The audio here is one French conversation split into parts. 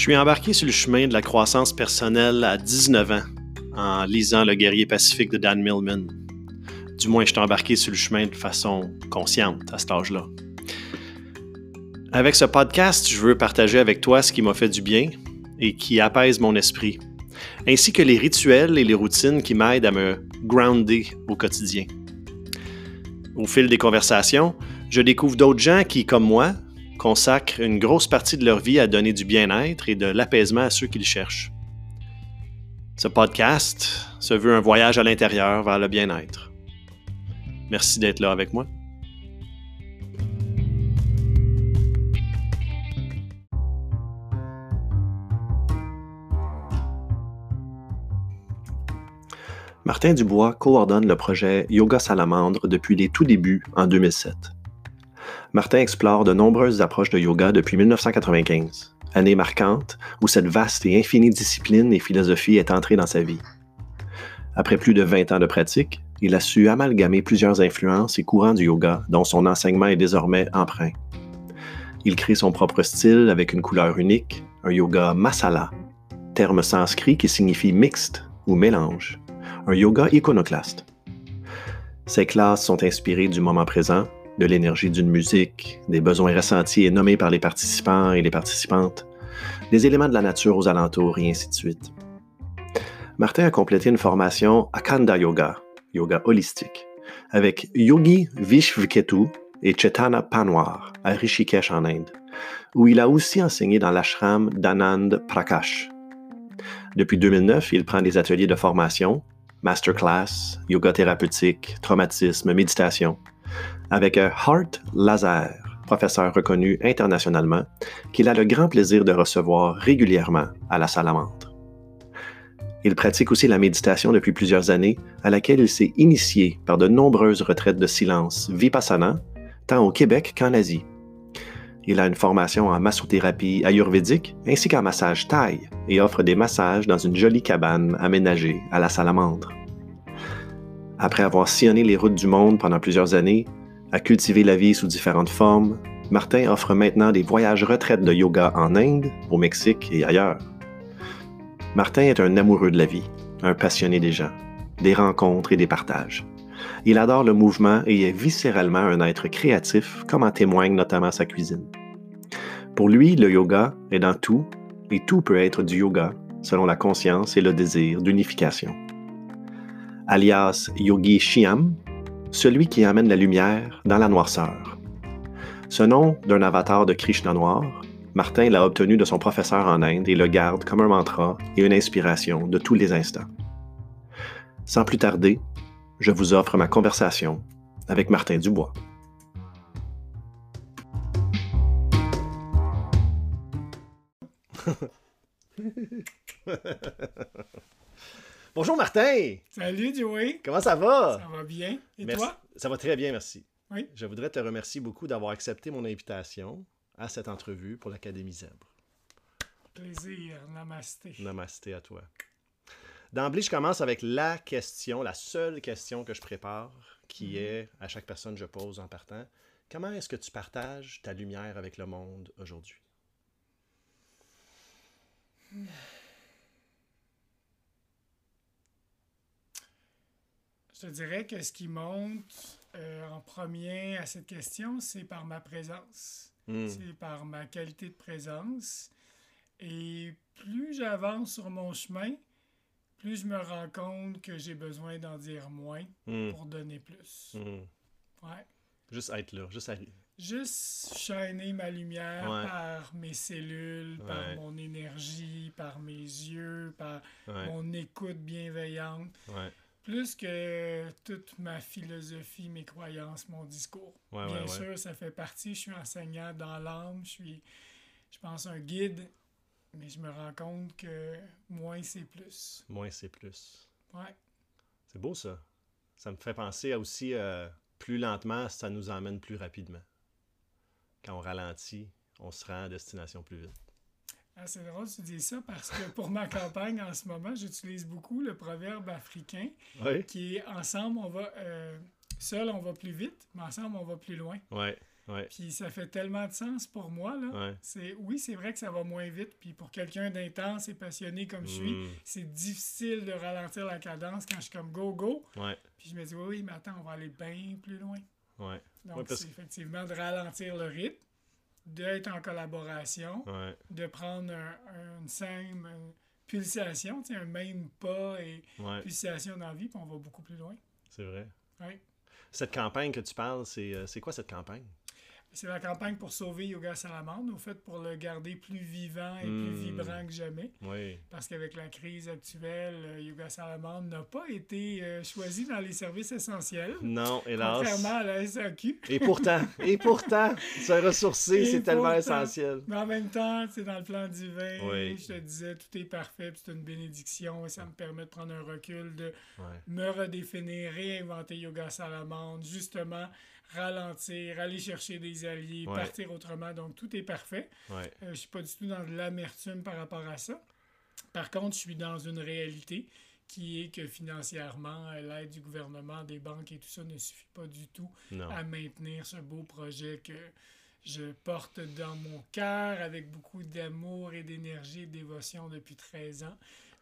Je suis embarqué sur le chemin de la croissance personnelle à 19 ans en lisant Le guerrier pacifique de Dan Millman. Du moins, je suis embarqué sur le chemin de façon consciente à cet âge-là. Avec ce podcast, je veux partager avec toi ce qui m'a fait du bien et qui apaise mon esprit, ainsi que les rituels et les routines qui m'aident à me grounder au quotidien. Au fil des conversations, je découvre d'autres gens qui, comme moi, consacrent une grosse partie de leur vie à donner du bien-être et de l'apaisement à ceux qui le cherchent. Ce podcast se veut un voyage à l'intérieur vers le bien-être. Merci d'être là avec moi. Martin Dubois coordonne le projet Yoga Salamandre depuis les tout débuts en 2007. Martin explore de nombreuses approches de yoga depuis 1995, année marquante où cette vaste et infinie discipline et philosophie est entrée dans sa vie. Après plus de 20 ans de pratique, il a su amalgamer plusieurs influences et courants du yoga dont son enseignement est désormais empreint. Il crée son propre style avec une couleur unique, un yoga masala, terme sanskrit qui signifie mixte ou mélange, un yoga iconoclaste. Ces classes sont inspirées du moment présent, de l'énergie d'une musique, des besoins ressentis et nommés par les participants et les participantes, des éléments de la nature aux alentours et ainsi de suite. Martin a complété une formation Akanda Yoga, yoga holistique, avec Yogi Vishvketu et Chetana Panwar à Rishikesh en Inde, où il a aussi enseigné dans l'ashram d'Anand Prakash. Depuis 2009, il prend des ateliers de formation, masterclass, yoga thérapeutique, traumatisme, méditation, avec Hart Lazare, professeur reconnu internationalement, qu'il a le grand plaisir de recevoir régulièrement à la salamandre. Il pratique aussi la méditation depuis plusieurs années, à laquelle il s'est initié par de nombreuses retraites de silence vipassana, tant au Québec qu'en Asie. Il a une formation en massothérapie ayurvédique ainsi qu'en massage thaï et offre des massages dans une jolie cabane aménagée à la salamandre. Après avoir sillonné les routes du monde pendant plusieurs années, à cultiver la vie sous différentes formes, Martin offre maintenant des voyages retraites de yoga en Inde, au Mexique et ailleurs. Martin est un amoureux de la vie, un passionné des gens, des rencontres et des partages. Il adore le mouvement et est viscéralement un être créatif, comme en témoigne notamment sa cuisine. Pour lui, le yoga est dans tout, et tout peut être du yoga, selon la conscience et le désir d'unification. Alias Yogi Shiam, celui qui amène la lumière dans la noirceur. Ce nom d'un avatar de Krishna noir, Martin l'a obtenu de son professeur en Inde et le garde comme un mantra et une inspiration de tous les instants. Sans plus tarder, je vous offre ma conversation avec Martin Dubois. Bonjour Martin! Salut Joey! Comment ça va? Ça va bien. Et Merci. toi? Ça va très bien, merci. Oui. Je voudrais te remercier beaucoup d'avoir accepté mon invitation à cette entrevue pour l'Académie Zèbre. Plaisir. Namasté. Namasté à toi. D'emblée, je commence avec la question, la seule question que je prépare, qui Mhm. est, à chaque personne je pose en partant, comment est-ce que tu partages ta lumière avec le monde aujourd'hui? Je te dirais que ce qui monte euh, en premier à cette question, c'est par ma présence. Hmm. C'est par ma qualité de présence. Et plus j'avance sur mon chemin, plus je me rends compte que j'ai besoin d'en dire moins Hmm. pour donner plus. Hmm. Ouais. Juste être là, juste arri- Juste shiner ma lumière Ouais. par mes cellules, Ouais. par mon énergie, par mes yeux, par Ouais, mon écoute bienveillante, plus que toute ma philosophie, mes croyances, mon discours. ouais, Bien ouais, ouais. sûr, ça fait partie. Je suis enseignant dans l'âme, je suis, je pense, un guide, mais je me rends compte que moins c'est plus. Moins c'est plus. Ouais. C'est beau ça. Ça me fait penser à aussi, euh, plus lentement, ça nous emmène plus rapidement. Quand on ralentit, on se rend à destination plus vite. Ah, c'est drôle que tu dis ça parce que pour ma campagne en ce moment, j'utilise beaucoup le proverbe africain Oui? qui est ensemble, on va. euh, seul, on va plus vite, mais ensemble, on va plus loin. Ouais, Ouais. Puis ça fait tellement de sens pour moi. Là. Ouais. C'est, oui, c'est vrai que ça va moins vite. Puis pour quelqu'un d'intense et passionné comme je suis, Mm. c'est difficile de ralentir la cadence quand je suis comme go, go. Ouais. Puis je me dis, oui, oui, mais attends, on va aller bien plus loin. Ouais. Donc, parce c'est effectivement de ralentir le rythme, d'être en collaboration, Ouais. de prendre un- un- une simple pulsation, un même pas et Ouais. pulsation dans la vie, puis on va beaucoup plus loin. C'est vrai. Ouais. Cette campagne que tu parles, c'est euh, c'est quoi cette campagne? C'est la campagne pour sauver Yoga Salamandre, au fait, pour le garder plus vivant et plus Mm. vibrant que jamais. Oui. Parce qu'avec la crise actuelle, euh, Yoga Salamandre n'a pas été euh, choisi dans les services essentiels, Non, hélas. contrairement à la SAQ. Et pourtant, et pourtant, se ressourcer, c'est tellement essentiel. Mais en même temps, c'est dans le plan divin. Oui. Je te disais, tout est parfait, c'est une bénédiction, et ça me permet de prendre un recul, de Ouais. me redéfinir, réinventer Yoga Salamandre, justement, ralentir, aller chercher des alliés, Ouais. partir autrement. Donc, tout est parfait. Ouais. Euh, je suis pas du tout dans de l'amertume par rapport à ça. Par contre, je suis dans une réalité qui est que financièrement, euh, l'aide du gouvernement, des banques et tout ça ne suffit pas du tout Non. à maintenir ce beau projet que je porte dans mon cœur avec beaucoup d'amour et d'énergie et de dévotion depuis 13 ans.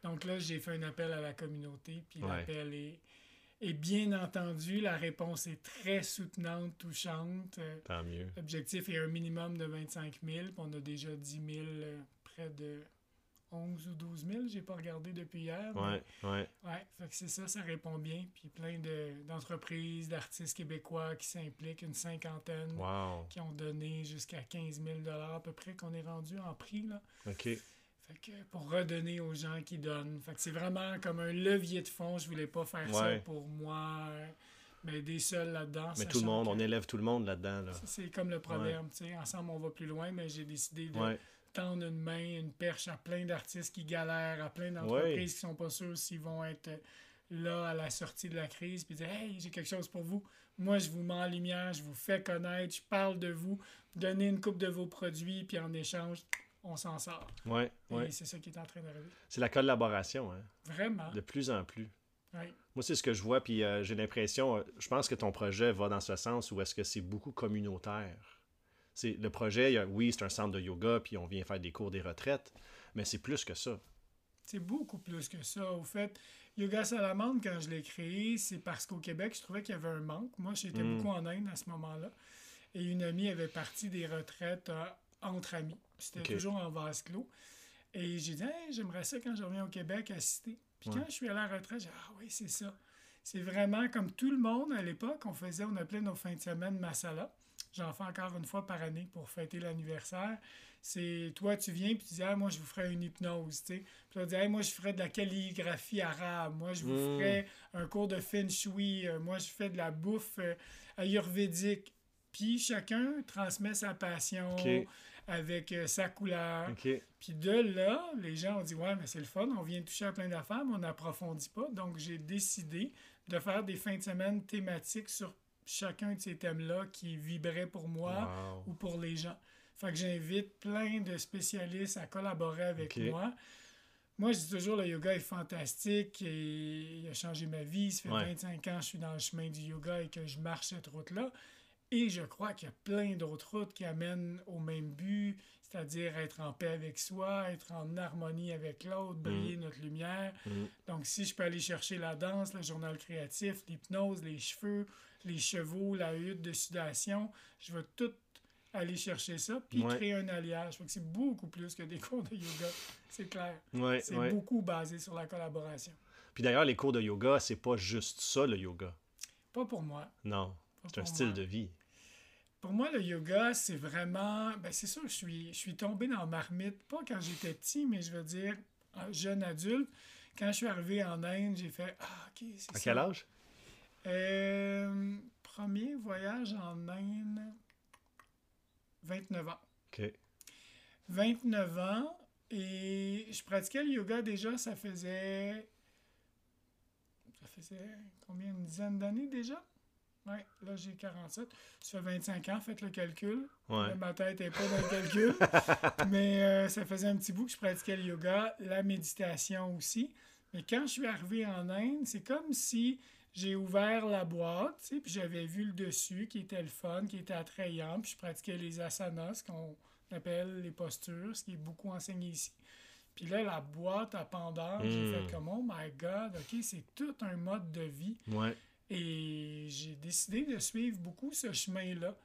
Donc là, j'ai fait un appel à la communauté, puis Ouais. l'appel est, est bien entendu. La réponse est très soutenante, touchante. Euh, Tant mieux. L'objectif est un minimum de 25 000, puis on a déjà 10 000, euh, près de 11 ou 12 000, j'ai pas regardé depuis hier. mais- Ouais. Ouais. Ouais, fait que c'est ça, ça répond bien. Puis plein de- d'entreprises, d'artistes québécois qui s'impliquent, une cinquantaine, Wow. qui ont donné jusqu'à 15 000 à peu près qu'on est rendu en prix. Là. OK. Fait que pour redonner aux gens qui donnent. Fait que c'est vraiment comme un levier de fond. Je voulais pas faire ça Ouais. pour moi, euh, m'aider seul là-dedans. Mais tout le monde, que on élève tout le monde là-dedans. Là. C'est comme le proverbe, tu sais, ensemble on va plus loin, mais j'ai décidé de Ouais. tendre une main, une perche à plein d'artistes qui galèrent, à plein d'entreprises qui sont pas sûrs s'ils vont être là à la sortie de la crise, puis dire Hey, j'ai quelque chose pour vous. Moi, je vous mets en lumière, je vous fais connaître, je parle de vous, donnez une coupe de vos produits, puis en échange, on s'en sort. Ouais. Ouais. Et c'est ça qui est en train d'arriver. C'est la collaboration, hein. Vraiment. De plus en plus. Ouais. Moi, c'est ce que je vois, puis euh, j'ai l'impression, euh, je pense que ton projet va dans ce sens où est-ce que c'est beaucoup communautaire. C'est le projet, il y a- oui, c'est un centre de yoga, puis on vient faire des cours des retraites, mais c'est plus que ça. C'est beaucoup plus que ça. Au fait, Yoga Salamandre, quand je l'ai créé, c'est parce qu'au Québec, je trouvais qu'il y avait un manque. Moi, j'étais Mm. beaucoup en Inde à ce moment-là. Et une amie avait parti des retraites euh, entre amis. C'était toujours en vase clos. Et j'ai dit, Hey, j'aimerais ça quand je reviens au Québec assister. Puis Ouais. quand je suis allé à la retraite, j'ai dit, ah oui, c'est ça. C'est vraiment comme tout le monde à l'époque, on faisait, on appelait nos fins de semaine masala. J'en fais encore une fois par année pour fêter l'anniversaire. C'est toi, tu viens puis tu dis, ah, moi, je vous ferai une hypnose, tu sais. Puis on dit, Hey, moi, je ferais de la calligraphie arabe. Moi, je vous Mm. ferais un cours de feng shui. Euh, moi, je fais de la bouffe euh, ayurvédique. Puis chacun transmet sa passion. Avec euh, sa couleur. Puis de là, les gens ont dit Ouais, mais c'est le fun, on vient toucher à plein d'affaires, mais on n'approfondit pas. Donc, j'ai décidé de faire des fins de semaine thématiques sur chacun de ces thèmes-là qui vibraient pour moi Wow. ou pour les gens. Fait que j'invite plein de spécialistes à collaborer avec moi. Moi, je dis toujours, le yoga est fantastique et il a changé ma vie. Ça fait Ouais. 25 ans que je suis dans le chemin du yoga et que je marche cette route-là. Et je crois qu'il y a plein d'autres routes qui amènent au même but, c'est-à-dire être en paix avec soi, être en harmonie avec l'autre, briller notre lumière. Mm. Donc, si je peux aller chercher la danse, le journal créatif, l'hypnose, les cheveux, les chevaux, la hutte de sudation, je veux tout aller chercher ça, puis Ouais. créer un alliage. C'est beaucoup plus que des cours de yoga, c'est clair. Ouais, C'est ouais. beaucoup basé sur la collaboration. Puis d'ailleurs, les cours de yoga, c'est pas juste ça, le yoga? Pas pour moi. Non. C'est un style de vie. Pour moi, le yoga, c'est vraiment. Ben, c'est sûr, je suis, je suis tombé dans la marmite, pas quand j'étais petit, mais je veux dire, un jeune adulte. Quand je suis arrivé en Inde, j'ai fait Ah, ok, c'est À ça. quel âge? Euh, premier voyage en Inde, 29 ans. OK. 29 ans, et je pratiquais le yoga déjà, ça faisait. Ça faisait combien Une dizaine d'années déjà? Ouais, là j'ai 47. Ça fait 25 ans, faites le calcul. Ouais. Ma tête n'est pas dans le calcul. Mais euh, ça faisait un petit bout que je pratiquais le yoga, la méditation aussi. Mais quand je suis arrivé en Inde, c'est comme si j'ai ouvert la boîte, tu sais, puis j'avais vu le dessus qui était le fun, qui était attrayant, puis je pratiquais les asanas, ce qu'on appelle les postures, ce qui est beaucoup enseigné ici. Puis là, la boîte à pendant, j'ai Mm. fait comme, oh my God, OK, c'est tout un mode de vie. Ouais. Et j'ai décidé de suivre beaucoup ce chemin-là.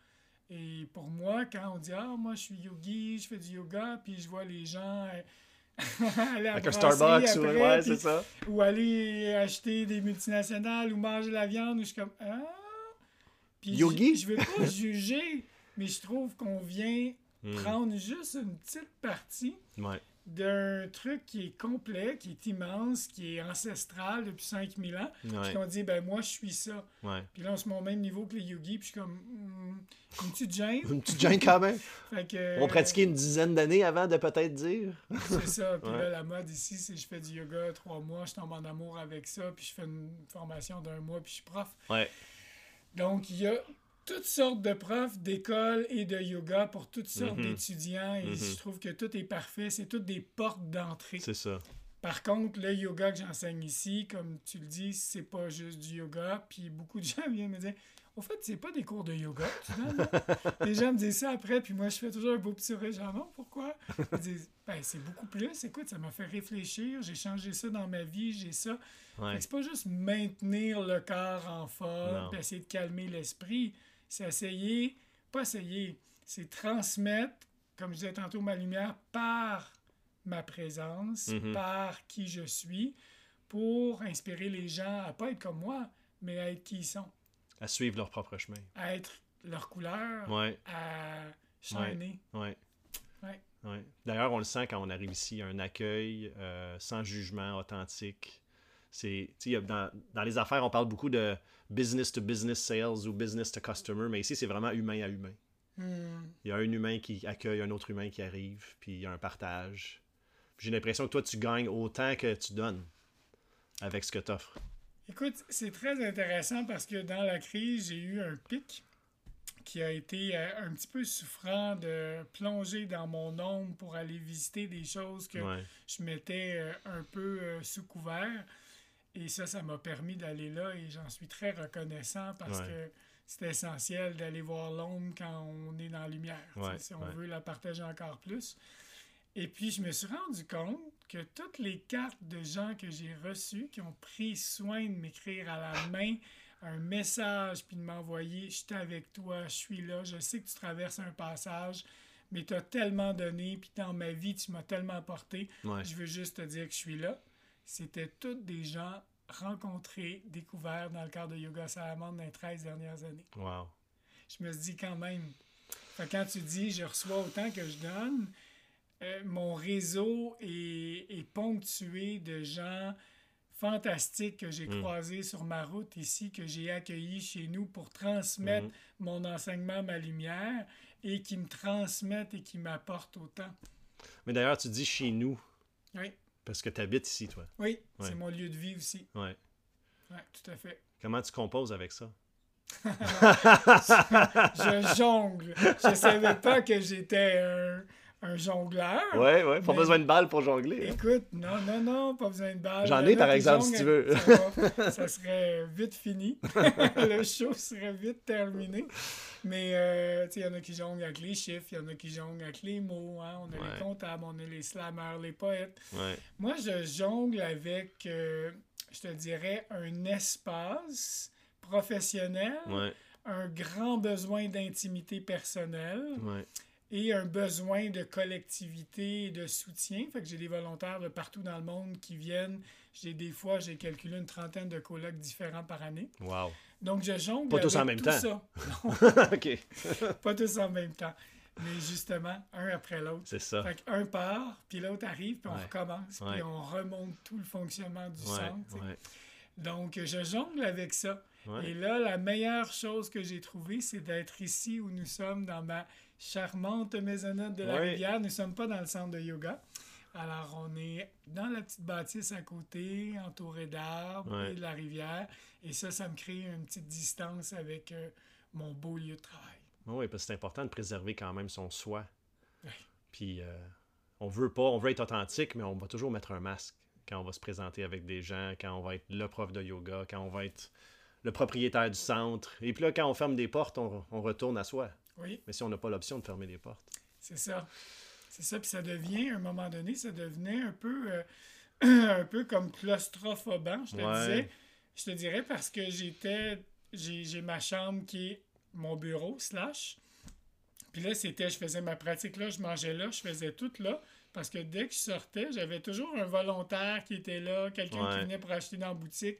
Et pour moi, quand on dit Ah, moi je suis yogi, je fais du yoga, puis je vois les gens euh, aller à ou- après, ouais, puis- c'est ça. ou aller acheter des multinationales ou manger la viande, ou je suis comme Ah. Puis Yogi? Je, je veux pas juger, mais je trouve qu'on vient Mm. prendre juste une petite partie Ouais. D'un truc qui est complet, qui est immense, qui est ancestral depuis 5000 ans. Puis Ouais. qu'on dit, ben moi, je suis ça. Ouais. Puis là, on se met au même niveau que les yogis, puis je suis comme, hmm, une petite gêne. Une petite gêne quand même. Fait que, On pratiquait une dizaine d'années avant de peut-être dire. C'est ça. Puis Ouais. là, la mode ici, c'est je fais du yoga trois mois, je tombe en amour avec ça, puis je fais une formation d'un mois, puis je suis prof. Ouais. Donc, il y a toutes sortes de profs d'école et de yoga pour toutes sortes Mhm. d'étudiants, et Mhm. je trouve que tout est parfait. C'est toutes des portes d'entrée. C'est ça. Par contre, le yoga que j'enseigne ici, comme tu le dis, c'est pas juste du yoga. Puis beaucoup de gens viennent me dire Au fait, c'est pas des cours de yoga, tu donnes. là? Les gens me disent ça après, puis moi, je fais toujours un beau petit sourire. Genre, non, pourquoi? Ils disent Ben, c'est beaucoup plus. Écoute, ça m'a fait réfléchir. J'ai changé ça dans ma vie, j'ai ça. Ouais. c'est pas juste maintenir le corps en forme, essayer de calmer l'esprit. C'est essayer, pas essayer, c'est transmettre, comme je disais tantôt, ma lumière par ma présence, Mhm. par qui je suis, pour inspirer les gens à pas être comme moi, mais à être qui ils sont, À suivre leur propre chemin. à être leur couleur, Ouais. à shiner. Ouais. Ouais. Ouais. D'ailleurs, on le sent quand on arrive ici, un accueil euh, sans jugement, authentique. C'est, dans, dans les affaires, on parle beaucoup de business to business sales ou business to customer, mais ici, c'est vraiment humain à humain. Hmm. Il y a un humain qui accueille un autre humain qui arrive, puis il y a un partage. J'ai l'impression que toi, tu gagnes autant que tu donnes avec ce que tu offres. Écoute, c'est très intéressant parce que dans la crise, j'ai eu un pic qui a été euh, un petit peu souffrant de plonger dans mon ombre pour aller visiter des choses que Ouais. je mettais euh, un peu euh, sous couvert. Et ça, ça m'a permis d'aller là et j'en suis très reconnaissant parce Ouais. que c'est essentiel d'aller voir l'ombre quand on est dans la lumière, Ouais, si on ouais. veut la partager encore plus. Et puis, je me suis rendu compte que toutes les cartes de gens que j'ai reçues, qui ont pris soin de m'écrire à la main un message, puis de m'envoyer « Je suis avec toi, je suis là, je sais que tu traverses un passage, mais tu as tellement donné, puis dans ma vie, tu m'as tellement apporté, Ouais. je veux juste te dire que je suis là. » C'était tous des gens rencontrés, découverts dans le cadre de Yoga Salamandre dans les 13 dernières années Wow. je me suis dit quand même. Quand tu dis je reçois autant que je donne, euh, mon réseau est, est ponctué de gens fantastiques que j'ai Mm. croisés sur ma route ici, que j'ai accueillis chez nous pour transmettre Mhm. mon enseignement, ma lumière, et qui me transmettent et qui m'apportent autant. Mais d'ailleurs, tu dis chez nous, Oui, parce que tu habites ici, toi. oui, Ouais. c'est mon lieu de vie aussi. Ouais. Oui, tout à fait. Comment tu composes avec ça? Je jongle. Je savais pas que j'étais un, un jongleur. Ouais, ouais. Pas Mais- besoin de balle pour jongler. hein. Écoute, non, non, non, pas besoin de balle. J'en ai, par exemple, si tu veux. Ça, serait vite fini. le show serait vite terminé. Mais, euh, tu sais, il y en a qui jonglent avec les chiffres, il y en a qui jonglent avec les mots. Hein? On a Ouais. les comptables, on a les slammers, les poètes. Ouais. Moi, je jongle avec, euh, je te dirais, un espace professionnel, Ouais. un grand besoin d'intimité personnelle. Et un besoin de collectivité et de soutien. Fait que j'ai des volontaires de partout dans le monde qui viennent. J'ai des fois, j'ai calculé une trentaine de colloques différents par année. Wow. Donc je jongle Pas tous avec en même tout temps. ça. OK. Pas tous en même temps. Mais justement, un après l'autre. C'est ça. Fait qu'un part, puis l'autre arrive, puis on recommence, Ouais. puis on remonte tout le fonctionnement du Ouais. centre. Donc, je jongle avec ça. Ouais. Et là, la meilleure chose que j'ai trouvée, c'est d'être ici où nous sommes dans ma charmante maisonnette de la Ouais. rivière. Nous ne sommes pas dans le centre de yoga. Alors, on est dans la petite bâtisse à côté, entouré d'arbres Ouais. et de la rivière. Et ça, ça me crée une petite distance avec euh, mon beau lieu de travail. Oui, parce que c'est important de préserver quand même son soi. Puis euh, on veut pas, on veut être authentique, mais on va toujours mettre un masque. quand on va se présenter avec des gens, quand on va être le prof de yoga, quand on va être le propriétaire du centre. Et puis là, quand on ferme des portes, on, on retourne à soi. Oui. Mais si on n'a pas l'option de fermer les portes. C'est ça. C'est ça, puis ça devient, à un moment donné, ça devenait un peu, euh, un peu comme claustrophobant, je te Ouais. disais. Je te dirais parce que j'étais, j'ai j'ai ma chambre qui est mon bureau, slash. Puis là, c'était, je faisais ma pratique là, je mangeais là, je faisais tout là. Parce que dès que je sortais, j'avais toujours un volontaire qui était là, quelqu'un Ouais. qui venait pour acheter dans la boutique.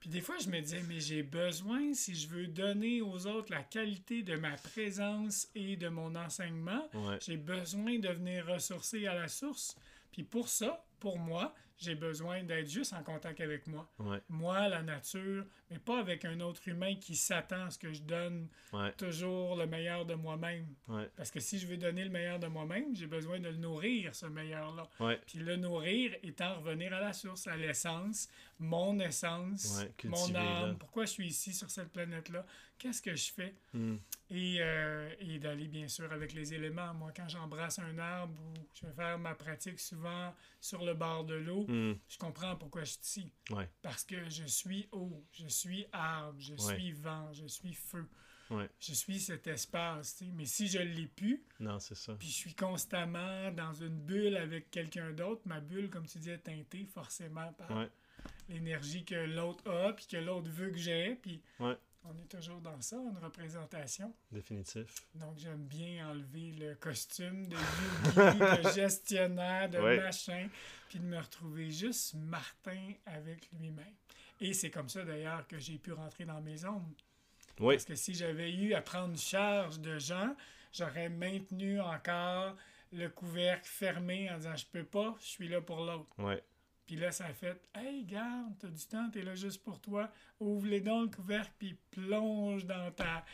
Puis des fois, je me disais, mais j'ai besoin, si je veux donner aux autres la qualité de ma présence et de mon enseignement, Ouais. j'ai besoin de venir ressourcer à la source. Puis pour ça, pour moi, j'ai besoin d'être juste en contact avec moi. Ouais. Moi, la nature, mais pas avec un autre humain qui s'attend à ce que je donne Ouais. toujours le meilleur de moi-même. Ouais. Parce que si je veux donner le meilleur de moi-même, j'ai besoin de le nourrir, ce meilleur-là. Puis le nourrir étant revenir à la source, à l'essence, mon essence, Ouais, mon âme, là. pourquoi je suis ici sur cette planète-là, qu'est-ce que je fais, Hmm. et, euh, et d'aller bien sûr avec les éléments. Moi, quand j'embrasse un arbre ou je vais faire ma pratique souvent sur le bord de l'eau, Hmm. je comprends pourquoi je suis ici. Ouais. Parce que je suis eau, je suis arbre, je Ouais. suis vent, je suis feu. Ouais. Je suis cet espace. tu sais. Mais si je ne l'ai plus, Non, c'est ça. puis je suis constamment dans une bulle avec quelqu'un d'autre, ma bulle, comme tu dis, est teintée forcément par Ouais. L'énergie que l'autre a, puis que l'autre veut que j'ai, puis Ouais. on est toujours dans ça, une représentation. Définitif. Donc j'aime bien enlever le costume de de gestionnaire, de Ouais. machin, puis de me retrouver juste Martin avec lui-même. Et c'est comme ça d'ailleurs que j'ai pu rentrer dans mes ombres. Oui. Parce que si j'avais eu à prendre charge de gens, j'aurais maintenu encore le couvercle fermé en disant je peux pas, je suis là pour l'autre. Ouais. Puis là, ça a fait Hey, garde, t'as du temps, t'es là juste pour toi. Ouvre-les donc le couvercle, puis plonge dans ta,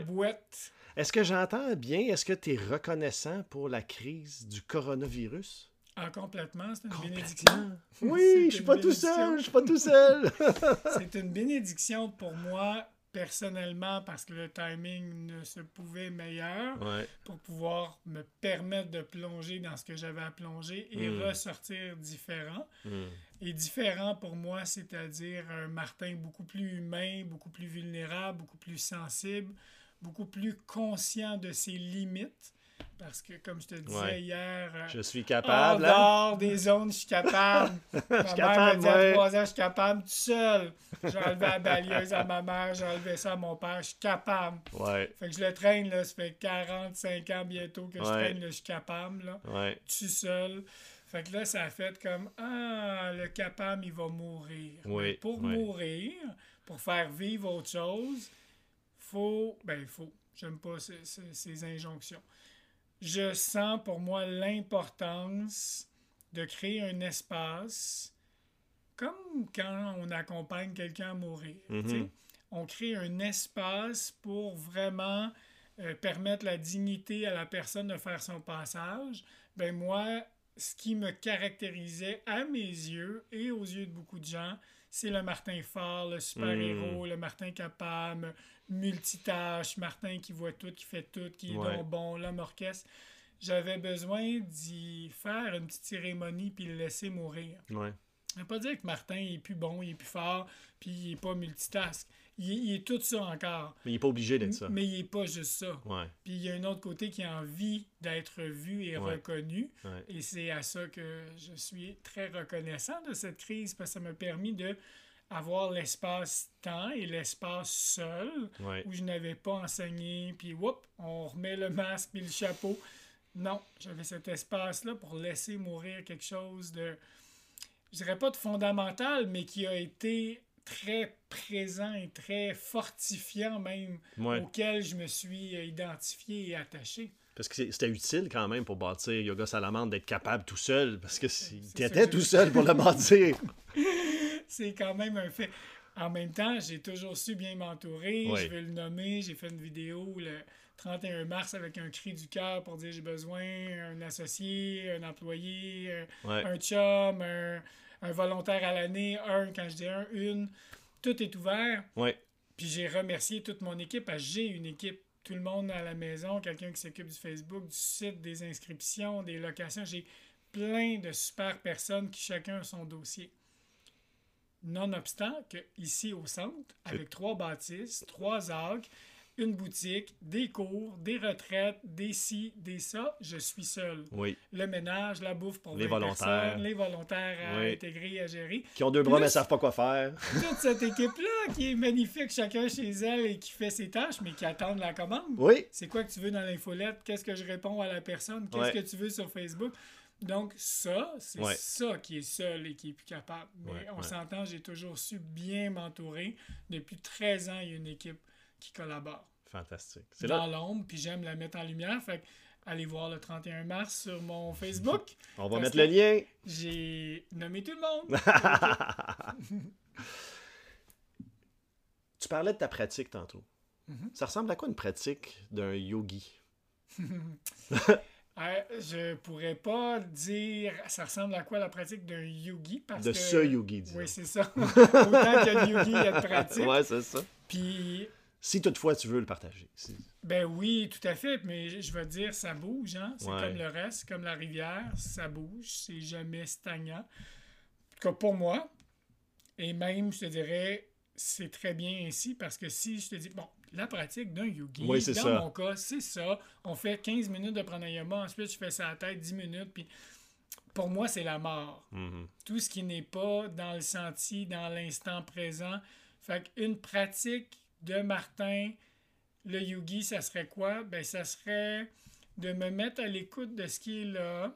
boîte. Est-ce que j'entends bien? Est-ce que tu es reconnaissant pour la crise du coronavirus? Ah, complètement, c'est une Complètement. bénédiction. Oui, je suis pas tout seul, je suis pas tout seul. C'est une bénédiction pour moi, personnellement, parce que le timing ne se pouvait meilleur. ouais. pour pouvoir me permettre de plonger dans ce que j'avais à plonger et Mm. ressortir différent. Hmm. Et différent pour moi, c'est-à-dire un Martin beaucoup plus humain, beaucoup plus vulnérable, beaucoup plus sensible, beaucoup plus conscient de ses limites. Parce que, comme je te disais Ouais. hier, euh, Je suis en capable. hein? dehors des zones, je suis capable. ma mère m'a capable, dit à ouais. 3 ans, je suis capable tout seul. J'ai enlevé la balieuse à ma mère, j'ai enlevé ça à mon père, je suis capable. Ouais, Fait que je le traîne, là, ça fait 45 ans bientôt que je traîne, là, je suis capable, là, tout seul. Fait que là, ça a fait comme Ah, le capable, il va mourir. Oui, Mais pour oui. mourir, pour faire vivre autre chose, faut. Ben, il faut. J'aime pas ces, ces- ces injonctions. Je sens pour moi l'importance de créer un espace comme quand on accompagne quelqu'un à mourir. Mhm. On crée un espace pour vraiment euh, permettre la dignité à la personne de faire son passage. Ben moi, ce qui me caractérisait à mes yeux et aux yeux de beaucoup de gens, c'est le Martin fort, le super-héros, le Martin capable, multitâche, Martin qui voit tout, qui fait tout, qui est Ouais. donc bon, l'homme orchestre. J'avais besoin d'y faire une petite cérémonie puis le laisser mourir. ouais. Ça veut pas dire que Martin il est plus bon, il est plus fort, puis il est pas multitask. Il, est- il est tout ça encore. Mais il n'est pas obligé d'être ça. Mais il est pas juste ça. Ouais, Puis il y a un autre côté qui a envie d'être vu et Ouais. reconnu. ouais. Et c'est à ça que je suis très reconnaissant de cette crise parce que ça m'a permis de avoir l'espace-temps et l'espace seul où je n'avais pas enseigné, puis whoop, on remet le masque puis le chapeau. Non, j'avais cet espace-là pour laisser mourir quelque chose de, je dirais pas de fondamental, mais qui a été très présent et très fortifiant même, Ouais. auquel je me suis euh, identifié et attaché. Parce que c'était utile quand même pour bâtir Yoga Salamandre d'être capable tout seul. Parce que si C'est tu ça étais que tout seul pour le bâtir. c'est quand même un fait. En même temps, j'ai toujours su bien m'entourer. Oui. Je vais le nommer. J'ai fait une vidéo le 31 mars avec un cri du cœur pour dire j'ai besoin un associé, un employé, Ouais. un chum, un, un volontaire à l'année, un, quand je dis un, une. Tout est ouvert. Ouais. Puis j'ai remercié toute mon équipe parce que j'ai une équipe. Tout le monde à la maison, quelqu'un qui s'occupe du Facebook, du site, des inscriptions, des locations. J'ai plein de super personnes qui chacun a son dossier. Nonobstant que ici au centre, avec trois bâtisses, trois arcs, une boutique, des cours, des retraites, des ci, des ça, je suis seul. Oui. Le ménage, la bouffe pour Les 20 volontaires. personnes, les volontaires à Oui. intégrer, à gérer. Qui ont deux bras Plus- mais savent pas quoi faire. Toute cette équipe-là qui est magnifique, chacun chez elle et qui fait ses tâches, mais qui attendent la commande. Oui. C'est quoi que tu veux dans l'infolette? Qu'est-ce que je réponds à la personne? Qu'est-ce que tu veux sur Facebook? Donc, ça, c'est Ouais. ça qui est seul et qui est plus capable. Mais Ouais, on ouais. s'entend, j'ai toujours su bien m'entourer. Depuis 13 ans, il y a une équipe qui collabore. Fantastique. C'est Dans là. l'ombre, puis j'aime la mettre en lumière. Fait que allez voir le 31 mars sur mon Facebook. On va mettre le lien. J'ai nommé tout le monde. Tu parlais de ta pratique tantôt. Mhm. Ça ressemble à quoi une pratique d'un yogi? Euh, je pourrais pas dire ça ressemble à quoi la pratique d'un yogi parce De que ce yogi, disons. oui c'est ça autant qu'il y a de yogi il y a de pratique Ouais, c'est ça. puis Si toutefois tu veux le partager. Si- ben oui tout à fait mais je veux dire ça bouge hein c'est Ouais. comme le reste comme la rivière ça bouge c'est jamais stagnant en tout cas pour moi et même je te dirais c'est très bien ainsi parce que si je te dis bon la pratique d'un yogi Oui, dans ça. mon cas c'est ça on fait 15 minutes de pranayama ensuite je fais ça à la tête 10 minutes puis pour moi c'est la mort Mhm. tout ce qui n'est pas dans le senti, dans l'instant présent. Fait qu'une pratique de Martin, le yogi, ça serait quoi? Ben, ça serait de me mettre à l'écoute de ce qui est là,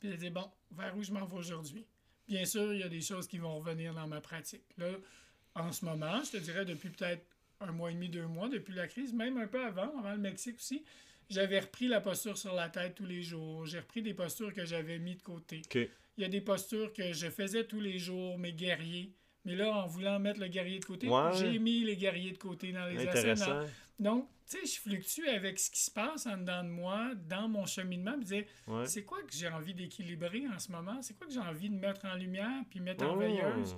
puis de dire, bon, vers où je m'en vais aujourd'hui? Bien sûr, il y a des choses qui vont revenir dans ma pratique. Là, en ce moment, je te dirais depuis peut-être un mois et demi, deux mois, depuis la crise, même un peu avant, avant le Mexique aussi, j'avais repris la posture sur la tête tous les jours. J'ai repris des postures que j'avais mis de côté. Il y a des postures que je faisais tous les jours, mes guerriers. Mais là, en voulant mettre le guerrier de côté, Ouais. j'ai mis les guerriers de côté dans les. Intéressant. Donc, tu sais, je fluctue avec ce qui se passe en dedans de moi, dans mon cheminement, puis dire, Ouais. c'est quoi que j'ai envie d'équilibrer en ce moment? C'est quoi que j'ai envie de mettre en lumière, puis mettre en Oh. veilleuse?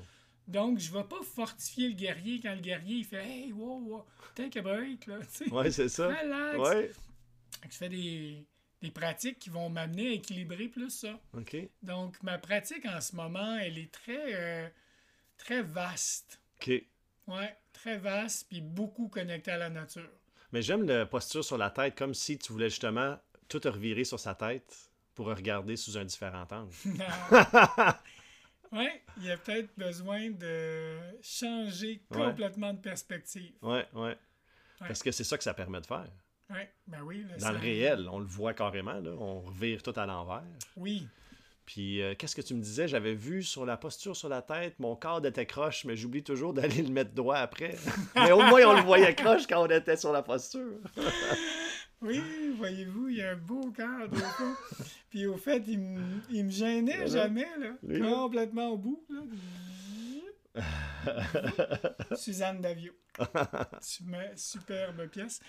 Donc, je vais pas fortifier le guerrier quand le guerrier, il fait « Hey, wow, wow, take a break, là. Ouais, c'est ça. Relax. Ouais. Je fais des, des pratiques qui vont m'amener à équilibrer plus ça. OK. Donc, ma pratique en ce moment, elle est très, euh, très vaste. OK. Ouais, très vaste, puis beaucoup connectée à la nature. Mais j'aime la posture sur la tête, comme si tu voulais justement tout revirer sur sa tête pour regarder sous un différent angle. ouais, il y a peut-être besoin de changer Ouais. complètement de perspective. Ouais, ouais. Parce que c'est ça que ça permet de faire. Ouais, ben oui. là, Dans le réel, on le voit carrément, là. on revire tout à l'envers. Oui. Puis, euh, qu'est-ce que tu me disais? J'avais vu sur la posture sur la tête, mon corps était croche, mais j'oublie toujours d'aller le mettre droit après. mais au moins, on le voyait croche quand on était sur la posture. Oui, voyez-vous, il y a un beau de fond. Puis au fait, il me, il me gênait Voilà. jamais, là. Complètement au bout, là. Suzanne Davio. Super- Superbe pièce.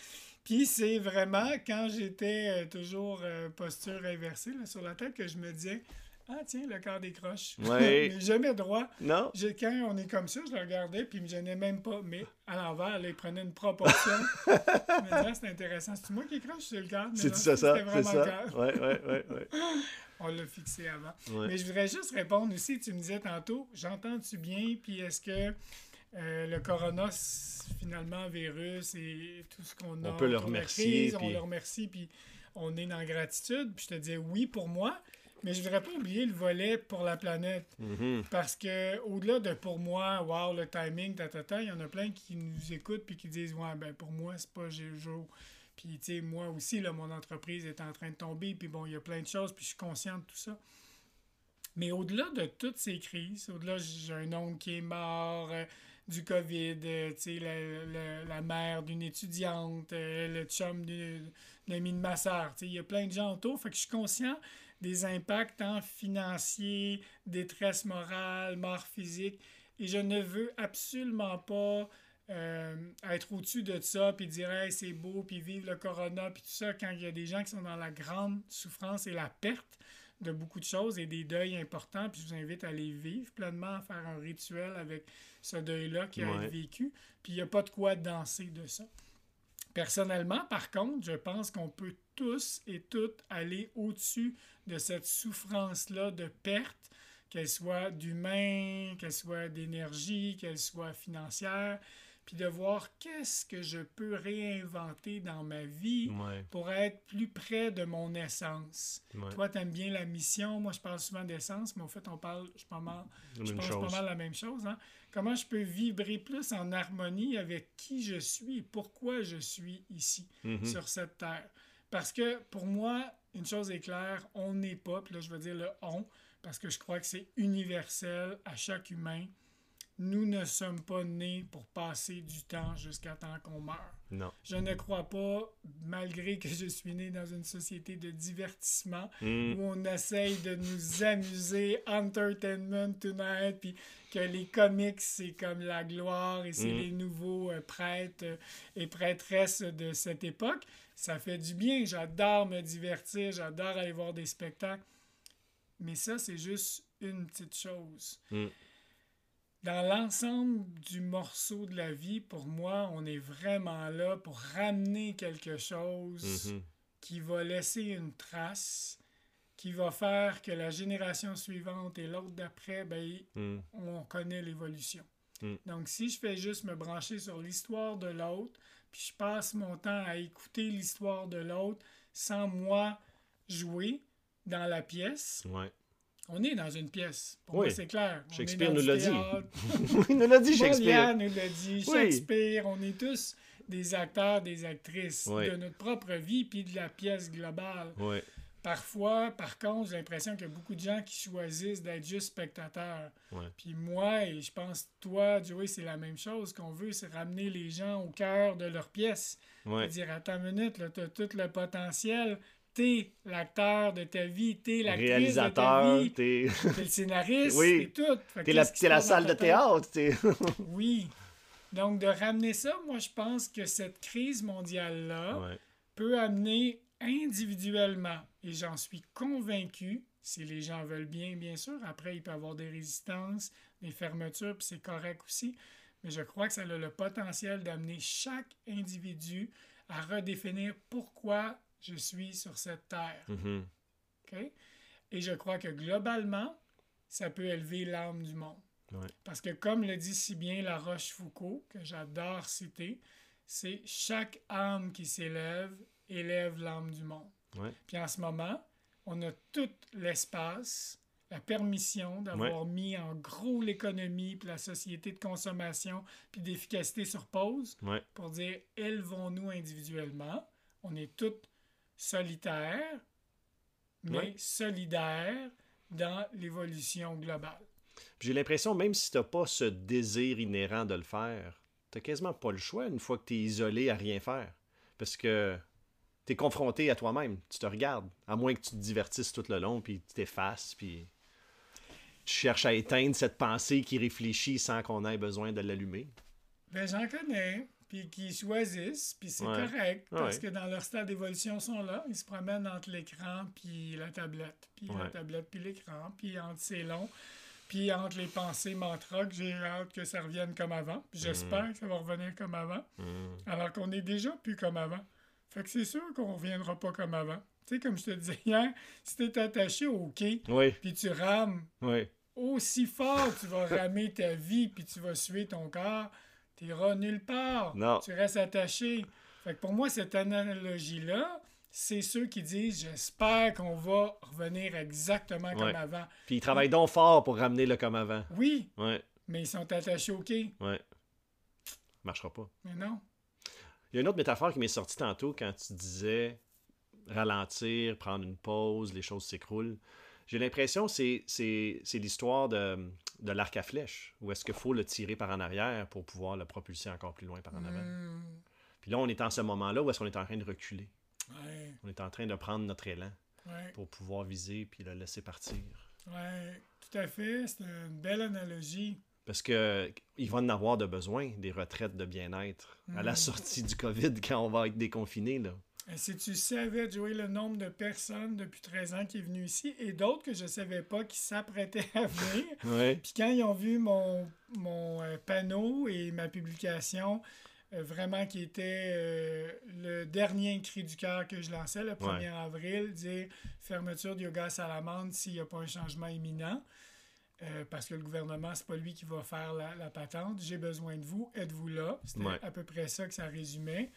Puis c'est vraiment quand j'étais euh, toujours euh, posture inversée là, sur la tête que je me disais Ah tiens, le corps décroche. Ouais. mais jamais droit. non? Je- quand on est comme ça, je le regardais puis il me gênait même pas. Mais à l'envers, là, il prenait une proportion. je me disais Ah, c'est intéressant. C'est moi qui croche sur le mais C'est ça, ça? C'est ça? ouais, ouais, ouais. On l'a fixé avant. Ouais. Mais je voudrais juste répondre aussi, tu me disais tantôt, j'entends-tu bien, puis est-ce que euh, le corona, finalement, virus et tout ce qu'on a, On peut le remercier, crise, on le remercie, puis on est dans la gratitude, puis je te disais oui pour moi, mais je voudrais pas oublier le volet pour la planète, Mhm. parce que au-delà de pour moi, wow, le timing, ta, ta, ta, il y en a plein qui nous écoutent puis qui disent, ouais, ben pour moi, c'est pas jour. Puis, tu sais, moi aussi, là, mon entreprise est en train de tomber, puis bon, il y a plein de choses, puis je suis conscient de tout ça. Mais au-delà de toutes ces crises, au-delà, j'ai un oncle qui est mort, euh, du COVID, euh, tu sais, la, la- la mère d'une étudiante, euh, le chum d'une d'une amie de ma sœur, tu sais, il y a plein de gens autour, fait que je suis conscient des impacts tant financiers, détresse morale, mort physique, et je ne veux absolument pas euh, être au-dessus de ça, puis dire hey, c'est beau, puis vivre le corona, puis tout ça, quand il y a des gens qui sont dans la grande souffrance et la perte de beaucoup de choses et des deuils importants, puis je vous invite à les vivre pleinement, à faire un rituel avec ce deuil-là qui a Ouais. été vécu, puis il n'y a pas de quoi danser de ça. Personnellement, par contre, je pense qu'on peut tous et toutes aller au-dessus de cette souffrance-là de perte, qu'elle soit d'humain, qu'elle soit d'énergie, qu'elle soit financière, puis de voir qu'est-ce que je peux réinventer dans ma vie Ouais. pour être plus près de mon essence. Ouais. Toi, tu aimes bien la mission. Moi, je parle souvent d'essence, mais au fait, on parle, je pense, je pas mal la même chose. Hein? Comment je peux vibrer plus en harmonie avec qui je suis et pourquoi je suis ici, Mhm. sur cette terre? Parce que pour moi, une chose est claire, on n'est pas, puis là je veux dire le on, parce que je crois que c'est universel à chaque humain. Nous ne sommes pas nés pour passer du temps jusqu'à temps qu'on meurt. Non. Je ne crois pas, malgré que je suis né dans une société de divertissement, Mm. où on essaye de nous amuser, entertainment tonight, puis que les comics, c'est comme la gloire et c'est Mm. les nouveaux euh, prêtres euh, et prêtresses de cette époque. Ça fait du bien, j'adore me divertir, j'adore aller voir des spectacles. Mais ça, c'est juste une petite chose. Mm. Dans l'ensemble du morceau de la vie, pour moi, on est vraiment là pour ramener quelque chose Mhm. qui va laisser une trace, qui va faire que la génération suivante et l'autre d'après, ben, Mm. on connaît l'évolution. Mm. Donc, si je fais juste me brancher sur l'histoire de l'autre, puis je passe mon temps à écouter l'histoire de l'autre sans moi jouer dans la pièce, Ouais. On est dans une pièce. Pour Oui. moi, c'est clair. On Shakespeare nous l'a dit. Il nous l'a dit, Shakespeare. Molière nous l'a dit, Oui. Shakespeare, on est tous des acteurs, des actrices Oui. de notre propre vie puis de la pièce globale. Parfois, par contre, j'ai l'impression qu'il y a beaucoup de gens qui choisissent d'être juste spectateurs. Puis moi, et je pense toi, Joey, c'est la même chose qu'on veut, c'est ramener les gens au cœur de leur pièce. Dire, attends une minute, là, t'as tout le potentiel. T'es l'acteur de ta vie, t'es l'actrice de ta Réalisateur, vie, t'es le scénariste, Oui. t'es tout. T'es la, se la salle de théâtre. t'es- Oui. Donc, de ramener ça, moi, je pense que cette crise mondiale-là Ouais. peut amener individuellement, et j'en suis convaincu, si les gens veulent bien, bien sûr, après, il peut y avoir des résistances, des fermetures, puis c'est correct aussi, mais je crois que ça a le potentiel d'amener chaque individu à redéfinir pourquoi je suis sur cette terre. OK? Et je crois que globalement, ça peut élever l'âme du monde. Ouais. Parce que comme le dit si bien La Rochefoucauld, que j'adore citer, c'est chaque âme qui s'élève élève l'âme du monde. Ouais. Puis en ce moment, on a tout l'espace, la permission d'avoir mis en gros l'économie, puis la société de consommation, puis d'efficacité sur pause pour dire élevons-nous individuellement. On est tous solitaires, mais Ouais. solidaires dans l'évolution globale. J'ai l'impression, même si t'as pas ce désir inhérent de le faire, t'as quasiment pas le choix une fois que t'es isolé à rien faire. Parce que t'es confronté à toi-même. Tu te regardes. À moins que tu te divertisses tout le long, puis tu t'effaces, puis tu cherches à éteindre cette pensée qui réfléchit sans qu'on ait besoin de l'allumer. Ben, j'en connais, puis qui choisissent, puis c'est Ouais. correct, parce Ouais. que dans leur stade d'évolution, ils sont là. Ils se promènent entre l'écran puis la tablette, puis la tablette puis l'écran, puis entre ces longs, puis entre les pensées mantras que j'ai hâte que ça revienne comme avant. Puis j'espère que ça va revenir comme avant, Mm. alors qu'on est déjà plus comme avant. Fait que c'est sûr qu'on reviendra pas comme avant. Tu sais, comme je te disais hier, si t'es attaché au quai, Oui, puis tu rames oui. aussi fort tu vas ramer ta vie puis tu vas suer ton corps, t'iras nulle part. Non. Tu restes attaché. Fait que pour moi, cette analogie-là, c'est ceux qui disent j'espère qu'on va revenir exactement comme Ouais. avant. Puis ils travaillent donc fort pour ramener le comme avant. Oui, Ouais, mais ils sont attachés au quai. ouais. Marchera pas. Mais non. Il y a une autre métaphore qui m'est sortie tantôt quand tu disais ralentir, prendre une pause, les choses s'écroulent. J'ai l'impression c'est, c'est l'histoire de, de l'arc à flèche, où est-ce qu'il faut le tirer par en arrière pour pouvoir le propulser encore plus loin par en avant. Hmm, Puis là, on est en ce moment-là où est-ce qu'on est en train de reculer. ouais, On est en train de prendre notre élan ouais, pour pouvoir viser puis le laisser partir. ouais, tout à fait. C'est une belle analogie. Parce que il va en avoir de besoin des retraites de bien-être à la Mm. sortie du COVID quand on va être déconfiné. Là. Et si tu savais, Joey, le nombre de personnes depuis 13 ans qui est venu ici et d'autres que je ne savais pas qui s'apprêtaient à venir, Ouais. Puis quand ils ont vu mon, mon euh, panneau et ma publication, euh, vraiment qui était euh, le dernier cri du cœur que je lançais le 1er avril, dire fermeture de yoga salamandre s'il n'y a pas un changement imminent. Euh, parce que le gouvernement, c'est pas lui qui va faire la, patente. J'ai besoin de vous, êtes-vous là? C'était à peu près ça que ça résumait.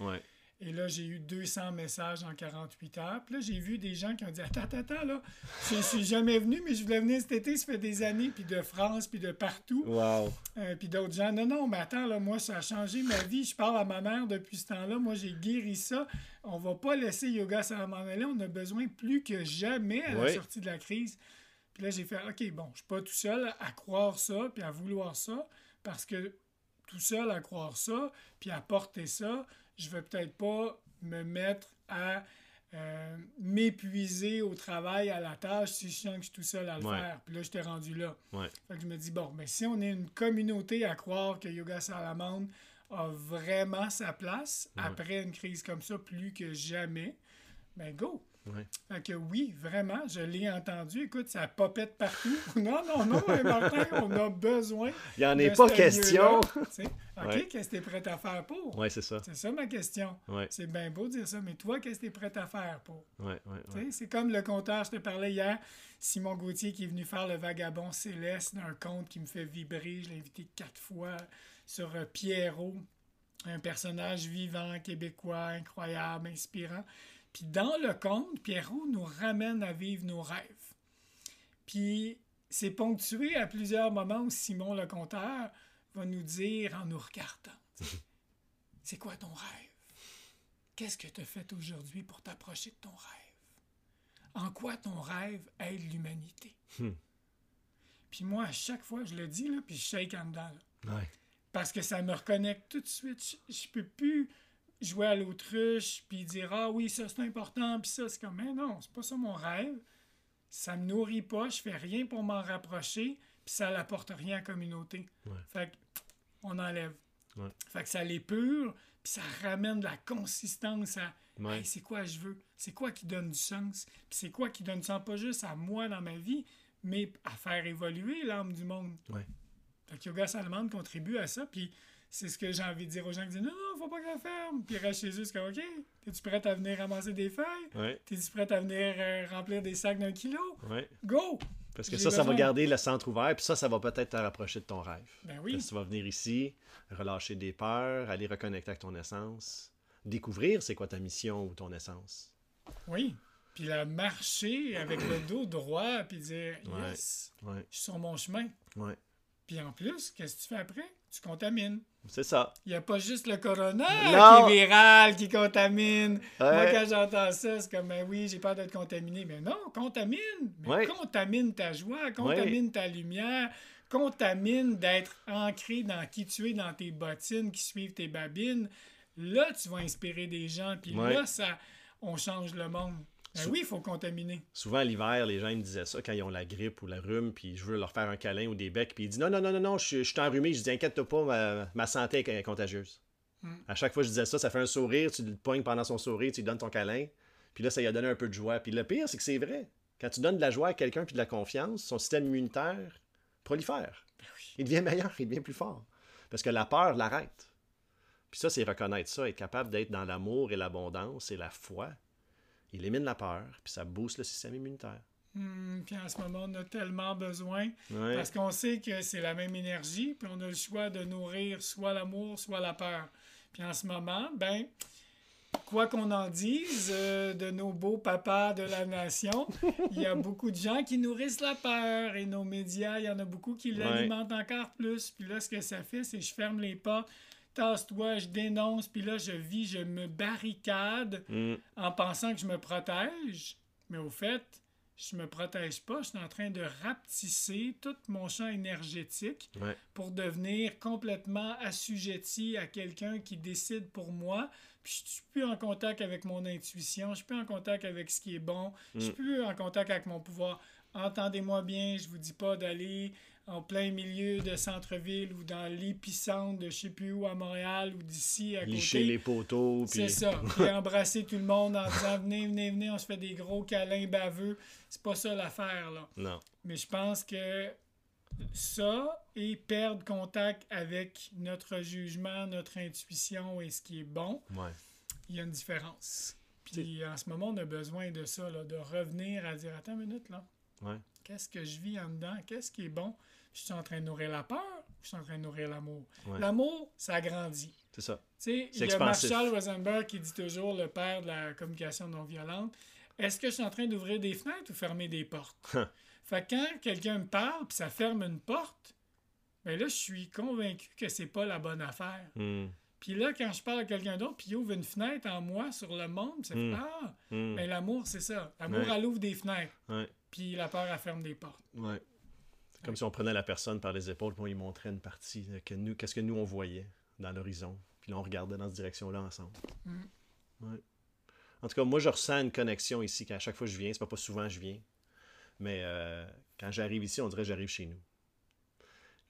Et là, j'ai eu 200 messages en 48 heures. Puis là, j'ai vu des gens qui ont dit Attends, attends, attends, là, je, ne suis jamais venu, mais je voulais venir cet été, ça fait des années, puis de France, puis de partout. Wow. Euh, puis d'autres gens Non, non, mais attends, là, moi, ça a changé ma vie. Je parle à ma mère depuis ce temps-là. Moi, j'ai guéri ça. On va pas laisser Yoga Salamandala. On a besoin plus que jamais à la sortie de la crise. Puis là, j'ai fait OK, bon, je suis pas tout seul à croire ça, puis à vouloir ça, parce que tout seul à croire ça, puis à porter ça, je vais peut-être pas me mettre à euh, m'épuiser au travail, à la tâche, si je sens que je suis tout seul à le faire. Puis là, je t'ai rendu là. Fait que je me dis, bon, mais si on est une communauté à croire que Yoga Salamandre a vraiment sa place après une crise comme ça, plus que jamais, ben go! Ouais. que oui, vraiment, je l'ai entendu. Écoute, ça popette partout. Non, non, non, Martin, on a besoin. Il n'y en est pas question. OK, qu'est-ce que tu es prêt à faire pour? Oui, c'est ça. C'est ça ma question. C'est bien beau de dire ça, mais toi, qu'est-ce que tu es prêt à faire pour? Oui, oui, C'est comme le conteur, je te parlais hier, Simon Gauthier qui est venu faire le vagabond céleste d'un conte qui me fait vibrer. Je l'ai invité quatre fois sur euh, Pierrot, un personnage vivant, québécois, incroyable, inspirant. Puis dans le conte, Pierrot nous ramène à vivre nos rêves. Puis c'est ponctué à plusieurs moments où Simon le conteur va nous dire en nous regardant, c'est quoi ton rêve? Qu'est-ce que tu as fait aujourd'hui pour t'approcher de ton rêve? En quoi ton rêve aide l'humanité? Hmm. Puis moi, à chaque fois, je le dis, là, puis je shake en dedans. Parce que ça me reconnecte tout de suite. Je, ne peux plus jouer à l'autruche, puis dire Ah oui, ça c'est important, puis ça c'est comme Mais non, c'est pas ça mon rêve. Ça me nourrit pas, je fais rien pour m'en rapprocher, puis ça n'apporte rien à la communauté. Fait on enlève. Fait que ça l'épure, puis ça ramène de la consistance à c'est quoi je veux, c'est quoi qui donne du sens, puis c'est quoi qui donne du sens? Pas juste à moi dans ma vie, mais à faire évoluer l'âme du monde. Ouais. Fait Yoga Salman contribue à ça, puis c'est ce que j'ai envie de dire aux gens qui disent non, non, faut pas qu'elle ferme. Puis ils restent chez eux, c'est comme OK, es-tu prête à venir ramasser des feuilles? Ouais. T'es-tu prête à venir euh, remplir des sacs d'un kilo? Ouais. Go! Parce que ça, ça va garder le centre ouvert, puis ça, ça va peut-être te rapprocher de ton rêve. Ben oui. Parce que tu vas venir ici, relâcher des peurs, aller reconnecter avec ton essence, découvrir c'est quoi ta mission ou ton essence. Oui. Puis la marcher avec le dos droit, puis dire Yes, ouais. je suis sur mon chemin. Ouais. Puis en plus, qu'est-ce que tu fais après? Tu contamines. C'est ça. Il n'y a pas juste le corona qui est viral, qui contamine. Moi, quand j'entends ça, c'est comme, ben oui, j'ai peur d'être contaminé. Mais non, contamine. Mais contamine ta joie, contamine ta lumière, contamine d'être ancré dans qui tu es, dans tes bottines qui suivent tes babines. Là, tu vas inspirer des gens. Puis là, ça, on change le monde. Ben oui, il faut contaminer. Souvent, l'hiver, les gens me disaient ça quand ils ont la grippe ou la rhume, puis je veux leur faire un câlin ou des becs, puis ils disent non, non, non, non, non, je, suis enrhumé. Je dis inquiète-toi pas, ma, santé est contagieuse. Hmm. À chaque fois que je disais ça, ça fait un sourire, tu le pognes pendant son sourire, tu lui donnes ton câlin, puis là, ça lui a donné un peu de joie. Puis le pire, c'est que c'est vrai. Quand tu donnes de la joie à quelqu'un puis de la confiance, son système immunitaire prolifère. Ben il devient meilleur, il devient plus fort. Parce que la peur l'arrête. Puis ça, c'est reconnaître ça, être capable d'être dans l'amour et l'abondance et la foi il élimine la peur, puis ça booste le système immunitaire. Hmm, puis en ce moment, on a tellement besoin parce qu'on sait que c'est la même énergie, puis on a le choix de nourrir soit l'amour, soit la peur. Puis en ce moment, ben, quoi qu'on en dise euh, de nos beaux papas de la nation, il y a beaucoup de gens qui nourrissent la peur et nos médias, il y en a beaucoup qui l'alimentent encore plus. Puis là, ce que ça fait, c'est que je ferme les portes tasse-toi, je dénonce, puis là, je vis, je me barricade mm. en pensant que je me protège. Mais au fait, je me protège pas, je suis en train de rapetisser tout mon champ énergétique pour devenir complètement assujetti à quelqu'un qui décide pour moi. Puis je suis plus en contact avec mon intuition, je suis plus en contact avec ce qui est bon, je suis mm. plus en contact avec mon pouvoir. Entendez-moi bien, je vous dis pas d'aller en plein milieu de centre-ville ou dans l'épicentre de je sais plus où à Montréal ou d'ici à Licher les poteaux. C'est ça. Puis embrasser tout le monde en disant venez, venez, venez, on se fait des gros câlins baveux. C'est pas ça l'affaire, là. Non. Mais je pense que ça et perdre contact avec notre jugement, notre intuition et ce qui est bon, Ouais. il y a une différence. Puis en ce moment, on a besoin de ça, là, de revenir à dire Attends une minute, là. Ouais. Qu'est-ce que je vis en dedans? Qu'est-ce qui est bon? Je suis en train de nourrir la peur ou je suis en train de nourrir l'amour? Ouais. L'amour, ça grandit. C'est ça. Tu sais, C'est il y a. Marshall Rosenberg qui dit toujours, le père de la communication non violente, est-ce que je suis en train d'ouvrir des fenêtres ou fermer des portes? fait que quand quelqu'un me parle puis ça ferme une porte, ben là, je suis convaincu que c'est pas la bonne affaire. Hmm. Puis là, quand je parle à quelqu'un d'autre, puis il ouvre une fenêtre en moi sur le monde, ça fait Mm. Ah, Hmm. mais l'amour, c'est ça. L'amour, Ouais. elle ouvre des fenêtres, Ouais. puis la peur, elle ferme des portes. Ouais. Comme si on prenait la personne par les épaules, puis on lui montrait une partie, que nous, qu'est-ce que nous on voyait dans l'horizon. Puis là, on regardait dans cette direction-là ensemble. Mm. Ouais. En tout cas, moi, je ressens une connexion ici, qu'à chaque fois que je viens, c'est pas, pas souvent que je viens, mais euh, quand j'arrive ici, on dirait que j'arrive chez nous.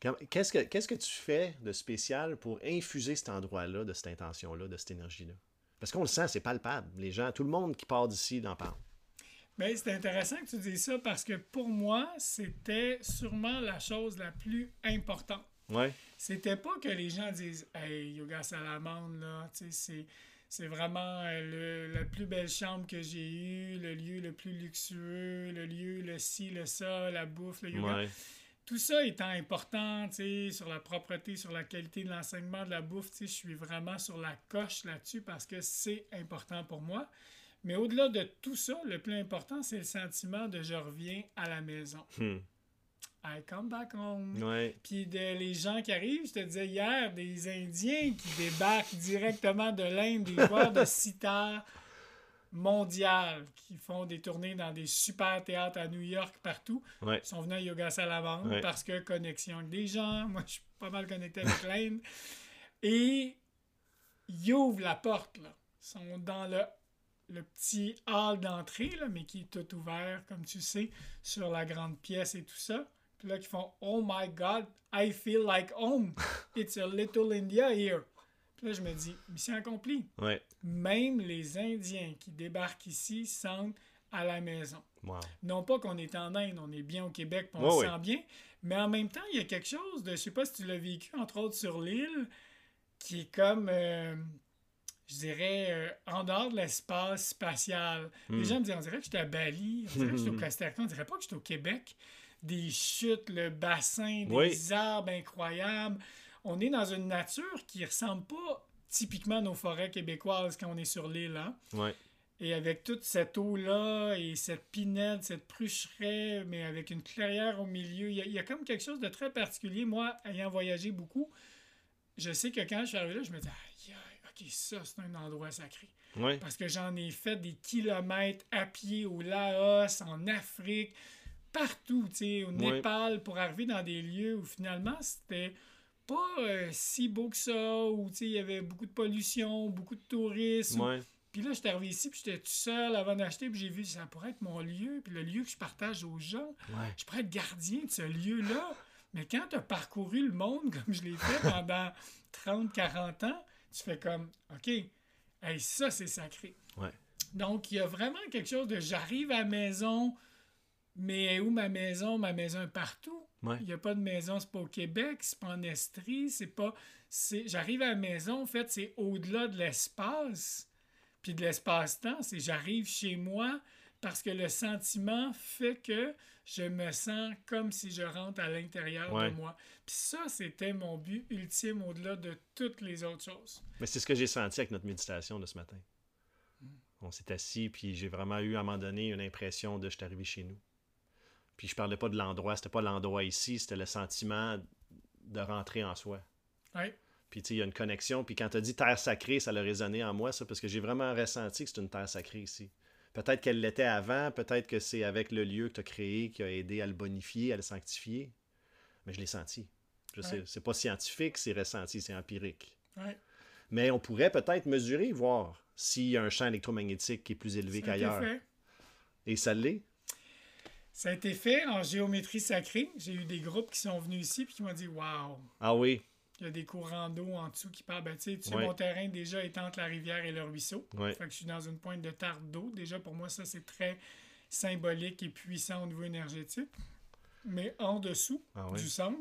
Quand- Qu'est-ce que, qu'est-ce que tu fais de spécial pour infuser cet endroit-là, de cette intention-là, de cette énergie-là? Parce qu'on le sent, c'est palpable. Les gens, tout le monde qui part d'ici en parle. Mais c'est intéressant que tu dises ça parce que pour moi, c'était sûrement la chose la plus importante. Ouais. C'était pas que les gens disent Hey, Yoga Salamandre, là, c'est. C'est vraiment euh, le- la plus belle chambre que j'ai eue, le lieu le plus luxueux, le lieu, le ci, le ça, la bouffe, le yoga. Ouais. Tout ça étant important, tu sais, sur la propreté, sur la qualité de l'enseignement de la bouffe, tu sais, je suis vraiment sur la coche là-dessus parce que c'est important pour moi. Mais au-delà de tout ça, le plus important, c'est le sentiment de je reviens à la maison. Hmm. I come back home. Ouais. Puis de, les gens qui arrivent, je te disais hier, des Indiens qui débarquent directement de l'Inde, des joueurs de sitar mondial qui font des tournées dans des super théâtres à New York, partout. Ouais. Ils sont venus à Yoga Salamandre Ouais. parce que connexion avec des gens. Moi, je suis pas mal connecté avec l'Inde. Et ils ouvrent la porte, là. Ils sont dans le, le petit hall d'entrée, mais qui est tout ouvert, comme tu sais, sur la grande pièce et tout ça. Puis là, qui font Oh my God, I feel like home. It's a little India here. Puis là, je me dis Mission accomplie. Ouais. Même les Indiens qui débarquent ici sentent à la maison. Wow. Non pas qu'on est en Inde, on est bien au Québec, on se sent bien, mais en même temps, il y a quelque chose de, je sais pas si tu l'as vécu, entre autres sur l'île, qui est comme, euh, je dirais, euh, en dehors de l'espace spatial. Hmm. Les gens me disent, on dirait que j'étais à Bali, on dirait que j'étais au Costa Rica, on dirait pas que j'étais au Québec. Des chutes, le bassin, des Oui. arbres incroyables. On est dans une nature qui ressemble pas typiquement à nos forêts québécoises quand on est sur l'île, hein? Ouais. Et avec toute cette eau-là et cette pinette, cette prucheraie, mais avec une clairière au milieu, il y, a, il y a comme quelque chose de très particulier. Moi, ayant voyagé beaucoup, je sais que quand je suis arrivé là, je me dis, aïe, ça, c'est un endroit sacré. Parce que j'en ai fait des kilomètres à pied au Laos, en Afrique, partout, tu sais, au. Népal, pour arriver dans des lieux où finalement c'était pas euh, si beau que ça, où tu sais, il y avait beaucoup de pollution, beaucoup de tourisme. Ouais. Puis là, j'étais arrivé ici, puis j'étais tout seul avant d'acheter, puis j'ai vu, ça pourrait être mon lieu, puis le lieu que je partage aux gens. Je pourrais être gardien de ce lieu-là. Mais quand tu as parcouru le monde comme je l'ai fait pendant 30, 40 ans, tu fais comme, OK, hey, ça, c'est sacré. Ouais. Donc, il y a vraiment quelque chose de j'arrive à la maison, mais où ma maison? Ma maison est partout. Ouais. Il n'y a pas de maison, c'est pas au Québec, c'est pas en Estrie, c'est pas. c'est J'arrive à la maison, en fait, c'est au-delà de l'espace, puis de l'espace-temps. C'est j'arrive chez moi parce que le sentiment fait que je me sens comme si je rentre à l'intérieur Ouais. de moi. Puis ça, c'était mon but ultime au-delà de toutes les autres choses. Mais c'est ce que j'ai senti avec notre méditation de ce matin. On s'est assis, puis j'ai vraiment eu à un moment donné une impression de je suis arrivé chez nous. Puis je parlais pas de l'endroit, c'était pas l'endroit ici, c'était le sentiment de rentrer en soi. Ouais. Puis tu sais, il y a une connexion. Puis quand tu as dit terre sacrée, ça l'a résonné en moi, ça, parce que j'ai vraiment ressenti que c'est une terre sacrée ici. Peut-être qu'elle l'était avant, peut-être que c'est avec le lieu que tu as créé qui a aidé à le bonifier, à le sanctifier. Mais je l'ai senti. Je sais, Ouais. c'est pas scientifique, c'est ressenti, c'est empirique. Ouais. Mais on pourrait peut-être mesurer, voir s'il y a un champ électromagnétique qui est plus élevé qu'ailleurs. fait. Et ça l'est. Ça a été fait en géométrie sacrée. J'ai eu des groupes qui sont venus ici puis qui m'ont dit Waouh, Ah oui, il y a des courants d'eau en dessous qui parlent. Ben, tu sais, Ouais. mon terrain déjà est entre la rivière et le ruisseau. Ouais. Fait que je suis dans une pointe de tarte d'eau. Déjà, pour moi, ça, c'est très symbolique et puissant au niveau énergétique. mais en dessous Ah oui. du centre,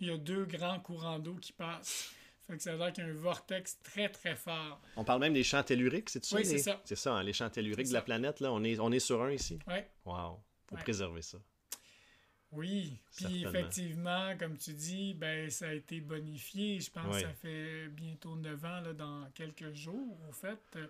il y a deux grands courants d'eau qui passent. Fait que ça a l'air qu'il y a un vortex très très fort. On parle même des champs telluriques, c'est ça? Oui, c'est ça. C'est ça, hein, les champs telluriques de la planète, là. On est, on est sur un ici? Ouais. Wow. Faut Ouais. préserver ça. Oui, puis effectivement, comme tu dis, ben ça a été bonifié. Je pense Oui. que ça fait bientôt 9 ans, là, dans quelques jours, au fait, euh,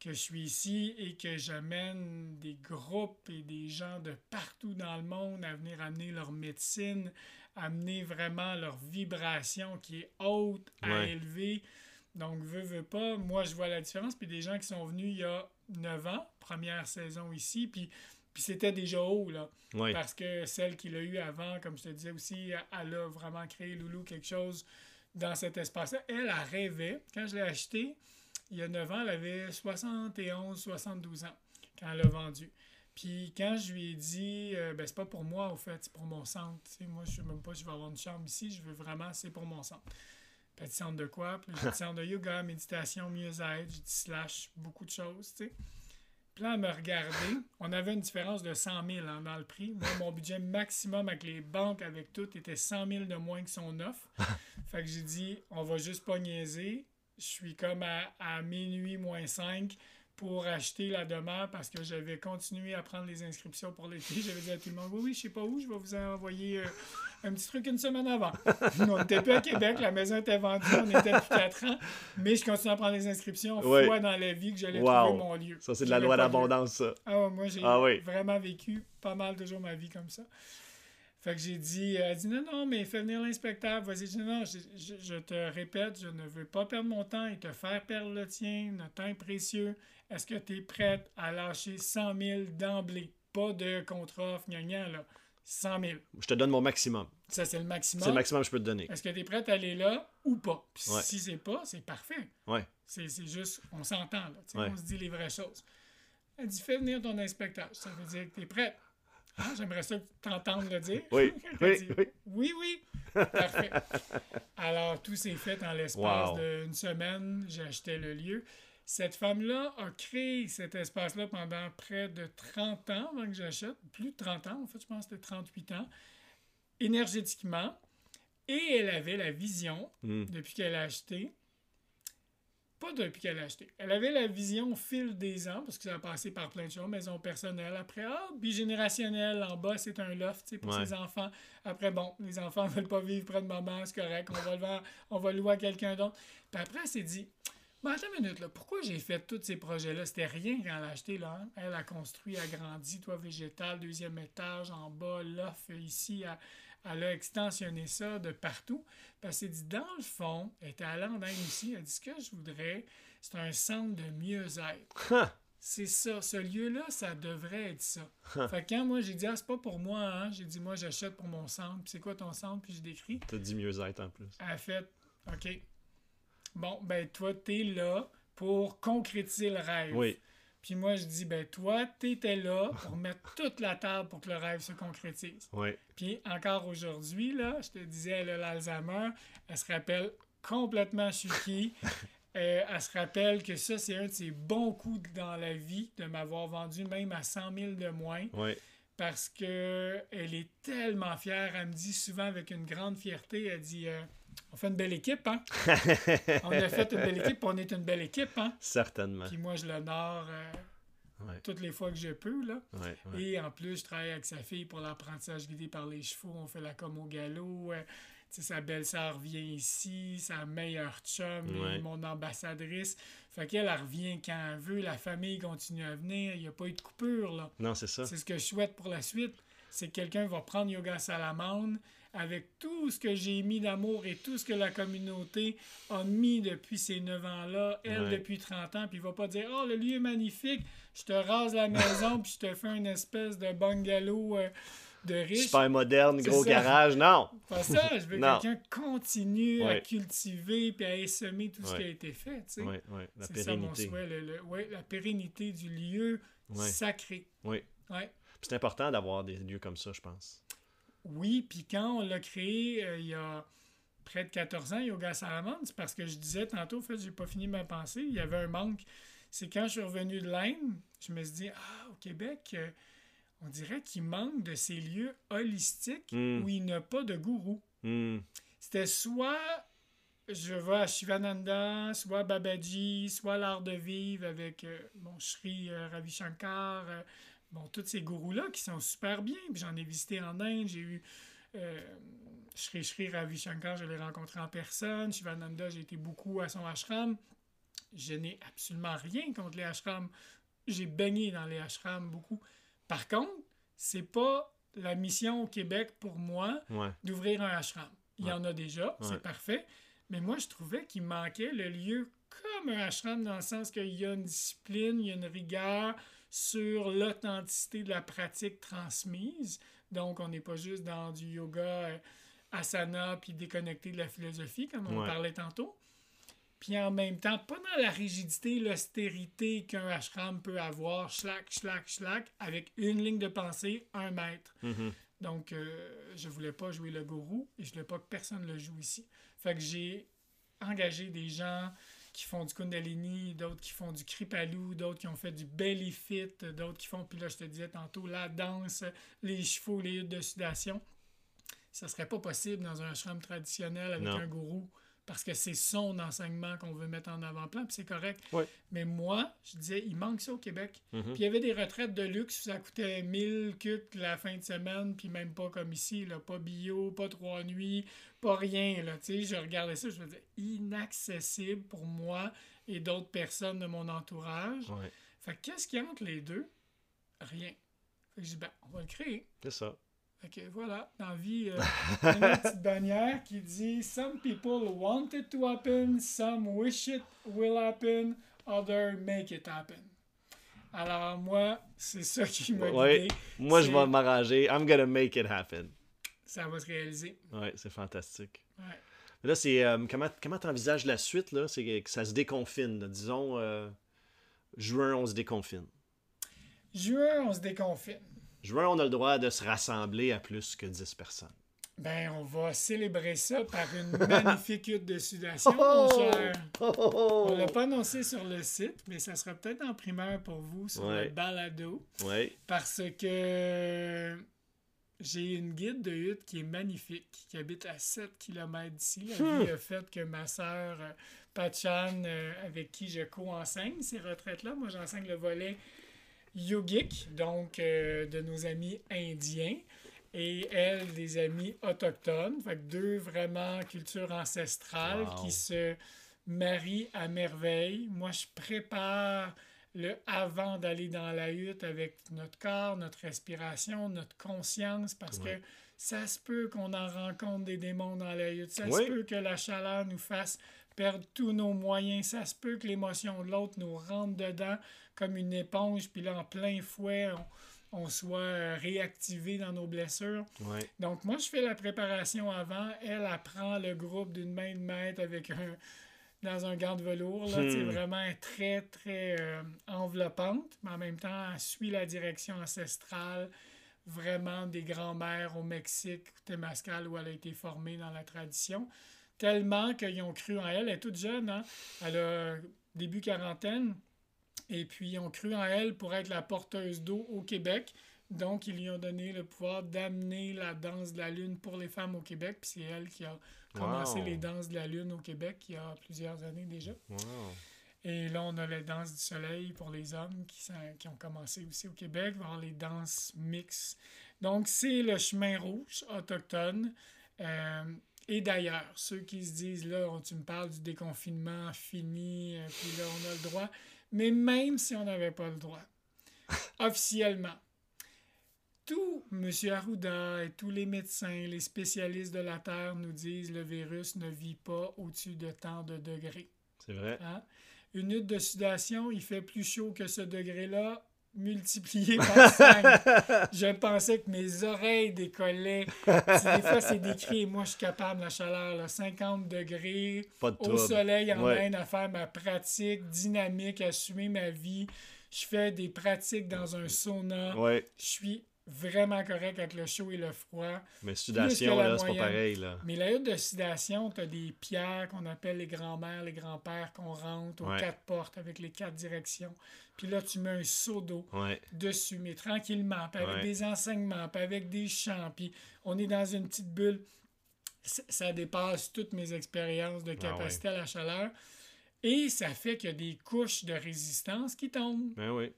que je suis ici et que j'amène des groupes et des gens de partout dans le monde à venir amener leur médecine, amener vraiment leur vibration qui est haute à élever. Donc, veux, veux pas, moi je vois la différence. Puis des gens qui sont venus il y a 9 ans, première saison ici, puis, puis c'était déjà haut, là. Oui. Parce que celle qu'il a eue avant, comme je te disais aussi, elle a vraiment créé, Loulou, quelque chose dans cet espace-là. Elle, elle rêvait. Quand je l'ai acheté, il y a 9 ans, elle avait 71, 72 ans quand elle l'a vendu. Puis quand je lui ai dit, euh, ben c'est pas pour moi, au fait, c'est pour mon centre. Moi, je sais même pas si je vais avoir une chambre ici, je veux vraiment, c'est pour mon centre. Puis centre de quoi? Puis j'ai dit, centre de yoga, méditation, mieux-être. J'ai dit, slash, beaucoup de choses, tu sais. Puis là, elle me regardait. On avait une différence de 100 000 hein, dans le prix. Moi, mon budget maximum avec les banques, avec tout, était 100 000 de moins que son offre. fait que j'ai dit, on va juste pas niaiser. Je suis comme à, à minuit moins 5 pour acheter la demeure parce que j'avais continué à prendre les inscriptions pour l'été. J'avais dit à tout le monde, oui, oui, je sais pas où, je vais vous envoyer euh, un petit truc une semaine avant. on n'était plus à Québec, la maison était vendue, on était depuis 4 ans, mais je continue à prendre les inscriptions Ouais. fois dans la vie que j'allais Wow. trouver mon lieu. Ça, c'est de la loi de d'abondance, ça. Ah moi, j'ai Ah oui. vraiment vécu pas mal toujours ma vie comme ça. Fait que j'ai dit, elle dit non, non, mais fais venir l'inspecteur. Vas-y, je dis non, je, je- je te répète, je ne veux pas perdre mon temps et te faire perdre le tien. Notre temps est précieux. Est-ce que tu es prête à lâcher 100 000 d'emblée? Pas de contre-offre, gna gna, là. 100 000. Je te donne mon maximum. Ça, c'est le maximum. C'est le maximum que je peux te donner. Est-ce que tu es prête à aller là ou pas? Puis Ouais. si c'est pas, c'est parfait. Ouais. C'est c'est juste, on s'entend, là. Ouais. On se dit les vraies choses. Elle dit, fais venir ton inspecteur. Ça veut dire que tu es prête. Ah, J'aimerais ça t'entendre le dire. Oui, oui, dit, oui. oui, oui. Parfait. Alors, tout s'est fait en l'espace Wow. d'une semaine. J'ai acheté le lieu. Cette femme-là a créé cet espace-là pendant près de 30 ans avant que j'achète. Plus de 30 ans, en fait, je pense que c'était 38 ans. Énergétiquement. Et elle avait la vision, Hmm. depuis qu'elle a acheté, pas depuis qu'elle a acheté, elle avait la vision au fil des ans, parce que ça a passé par plein de choses, maison personnelle, après, ah, bigénérationnel, en bas, c'est un loft, tu sais, pour Ouais. ses enfants. Après, bon, les enfants ne veulent pas vivre près de maman, c'est correct, on va le vendre, on va le louer à quelqu'un d'autre. Puis après, elle s'est dit, ben, attends une minute, là, pourquoi j'ai fait tous ces projets-là? C'était rien quand elle a acheté, là. hein? Elle a construit, agrandi, toit végétal, deuxième étage, en bas, loft, ici, elle, elle a extensionné ça de partout. Puis elle s'est dit, dans le fond, elle était allée en Inde aussi, elle dit, ce que je voudrais, c'est un centre de mieux-être. C'est ça, ce lieu-là, ça devrait être ça. fait que quand moi, j'ai dit, ah, c'est pas pour moi, hein, j'ai dit, moi, j'achète pour mon centre. Puis c'est quoi ton centre? Puis je décris. T'as dit mieux-être en plus. Elle a fait OK. Bon, ben toi, t'es là pour concrétiser le rêve. Oui. Puis moi, je dis, ben toi, t'étais là pour mettre toute la table pour que le rêve se concrétise. Oui. Puis encore aujourd'hui, là, je te disais, elle a l'Alzheimer, elle se rappelle complètement Chucky. Euh, elle se rappelle que ça, c'est un de ses bons coups dans la vie de m'avoir vendu même à 100 000 de moins Oui. parce que elle est tellement fière. Elle me dit souvent avec une grande fierté, elle dit euh, On fait une belle équipe, hein? on a fait une belle équipe, on est une belle équipe, hein? Certainement. Puis moi, je l'honore euh, Ouais. toutes les fois que je peux, là. Ouais, ouais. Et en plus, je travaille avec sa fille pour l'apprentissage guidé par les chevaux. On fait la com au galop. euh, tu sais, sa belle-sœur vient ici, sa meilleure chum, mon ambassadrice. Fait qu'elle, elle revient quand elle veut. La famille continue à venir. Il n'y a pas eu de coupure, là. Non, c'est ça. C'est ce que je souhaite pour la suite. C'est que quelqu'un va prendre Yoga Salamandre avec tout ce que j'ai mis d'amour et tout ce que la communauté a mis depuis ces 9 ans-là, elle Ouais. depuis 30 ans, puis il va pas dire Oh, le lieu est magnifique, je te rase la maison, puis je te fais une espèce de bungalow euh, de riche. Super moderne, gros ça. garage. Non! Pas ça, je veux que quelqu'un continue à Ouais. cultiver puis à essaimer tout ce Ouais. qui a été fait. tu sais. Oui, oui. La C'est ça mon souhait, le- le- ouais, la pérennité du lieu Ouais. sacré. Oui. Ouais. C'est important d'avoir des lieux comme ça, je pense. Oui, puis quand on l'a créé euh, il y a près de 14 ans, Yoga Salamandre, c'est parce que je disais tantôt, en fait, j'ai pas fini ma pensée, il y avait un manque. C'est quand je suis revenu de l'Inde, je me suis dit, ah, au Québec, euh, on dirait qu'il manque de ces lieux holistiques Mm. où il n'y a pas de gourou. Hmm. C'était soit je vais à Shivananda, soit Babaji, soit l'art de vivre avec euh, bon, Sri euh, Ravi Shankar, bon, tous ces gourous-là qui sont super bien. Puis j'en ai visité en Inde, j'ai eu euh, Sri Sri Ravi Shankar, je l'ai rencontré en personne. Shivananda, j'ai été beaucoup à son ashram. Je n'ai absolument rien contre les ashrams. J'ai baigné dans les ashrams beaucoup. Par contre, c'est pas la mission au Québec pour moi Ouais. d'ouvrir un ashram. Il y en a déjà, Ouais. c'est parfait. Mais moi, je trouvais qu'il manquait le lieu comme un ashram dans le sens qu'il y a une discipline, il y a une rigueur sur l'authenticité de la pratique transmise. Donc, on n'est pas juste dans du yoga euh, asana puis déconnecté de la philosophie, comme on Ouais. parlait tantôt. Puis en même temps, pas dans la rigidité, l'austérité qu'un ashram peut avoir, schlac, schlac, schlac, avec une ligne de pensée, un maître. Mhm. Donc, euh, je voulais pas jouer le gourou et je voulais pas que personne le joue ici. Fait que j'ai engagé des gens qui font du Kundalini, d'autres qui font du Kripalu, d'autres qui ont fait du Belly Fit, d'autres qui font, puis là, je te disais tantôt, la danse, les chevaux, les huttes de sudation. Ça serait pas possible dans un ashram traditionnel avec Non. un gourou parce que c'est son enseignement qu'on veut mettre en avant-plan, puis c'est correct. Mais moi, je disais, il manque ça au Québec. Mhm. Puis il y avait des retraites de luxe, ça coûtait 1000 cuts la fin de semaine, puis même pas comme ici, là, pas bio, pas trois nuits, pas rien. Là, tu sais, je regardais ça, je me disais, inaccessible pour moi et d'autres personnes de mon entourage. Ouais. Fait que qu'est-ce qu'il y a entre les deux? Rien. Fait que je dis, ben, on va le créer. C'est ça. Fait que voilà, dans la vie, euh, une petite bannière qui dit Some people want it to happen, some wish it will happen, others make it happen. Alors, moi, c'est ça qui m'a Ouais. Moi, je vais m'arranger. I'm gonna make it happen. Ça va se réaliser. Ouais, c'est fantastique. Ouais. Mais Là, c'est euh, comment comment t'envisages la suite là? C'est que ça se déconfine. là. Disons euh, juin, on se déconfine. Juin, on se déconfine. Juin, on a le droit de se rassembler à plus que 10 personnes. Ben, on va célébrer ça par une magnifique hutte de sudation, mon cher. On l'a pas annoncé sur le site, mais ça sera peut-être en primeur pour vous sur Ouais. le balado. Ouais. Parce que j'ai une guide de hutte qui est magnifique, qui habite à 7 km d'ici. La Hmm. vie a fait que ma sœur euh, Pachan, euh, avec qui je co-enseigne ces retraites-là, moi j'enseigne le volet yogique, donc euh, de nos amis indiens, et elle, des amis autochtones. Fait que deux vraiment cultures ancestrales Wow. qui se marient à merveille. Moi, je prépare le avant d'aller dans la hutte avec notre corps, notre respiration, notre conscience, parce que ça se peut qu'on en rencontre des démons dans la hutte. Ça Oui. se peut que la chaleur nous fasse perdre tous nos moyens. Ça se peut que l'émotion de l'autre nous rentre dedans comme une éponge, puis là, en plein fouet, on, on soit euh, réactivé dans nos blessures. Donc, moi, je fais la préparation avant. Elle apprend le groupe d'une main de maître avec un, dans un gant de velours. Là, Hmm. vraiment très, très euh, enveloppante, mais en même temps, elle suit la direction ancestrale vraiment des grands-mères au Mexique, Temascal, où elle a été formée dans la tradition. Tellement qu'ils ont cru en elle. Elle est toute jeune, hein? Elle a début quarantaine. Et puis, ils ont cru en elle pour être la porteuse d'eau au Québec. Donc, ils lui ont donné le pouvoir d'amener la danse de la Lune pour les femmes au Québec. Puis c'est elle qui a commencé Wow. les danses de la Lune au Québec il y a plusieurs années déjà. Wow. Et là, on a les danses du soleil pour les hommes qui, sont- qui ont commencé aussi au Québec, voir les danses mixtes. Donc, c'est le chemin rouge autochtone. Euh, et d'ailleurs, ceux qui se disent, là, on- tu me parles du déconfinement fini, euh, puis là, on a le droit. Mais même si on n'avait pas le droit, officiellement, tout M. Arruda et tous les médecins, les spécialistes de la Terre nous disent le virus ne vit pas au-dessus de tant de degrés. C'est vrai. Hein? Une hutte de sudation, il fait plus chaud que ce degré-là, multiplié par 5. je pensais que mes oreilles décollaient. Des fois, c'est décrit, et moi, je suis capable, la chaleur, là, 50 degrés, Pas de au soleil, en Ouais. Inde, à faire ma pratique dynamique, assumer ma vie. Je fais des pratiques dans un sauna. Ouais. Je suis vraiment correct avec le chaud et le froid. Mais sudation, là, c'est pas pareil. Là. Mais la hutte de sudation, tu as des pierres qu'on appelle les grands-mères, les grands-pères qu'on rentre aux quatre portes avec les quatre directions. Puis là, tu mets un seau d'eau dessus, mais tranquillement, puis avec des enseignements, puis avec des champs, puis on est dans une petite bulle. Ça dépasse toutes mes expériences de ah capacité à la chaleur. Et ça fait qu'il y a des couches de résistance qui tombent. Ben oui.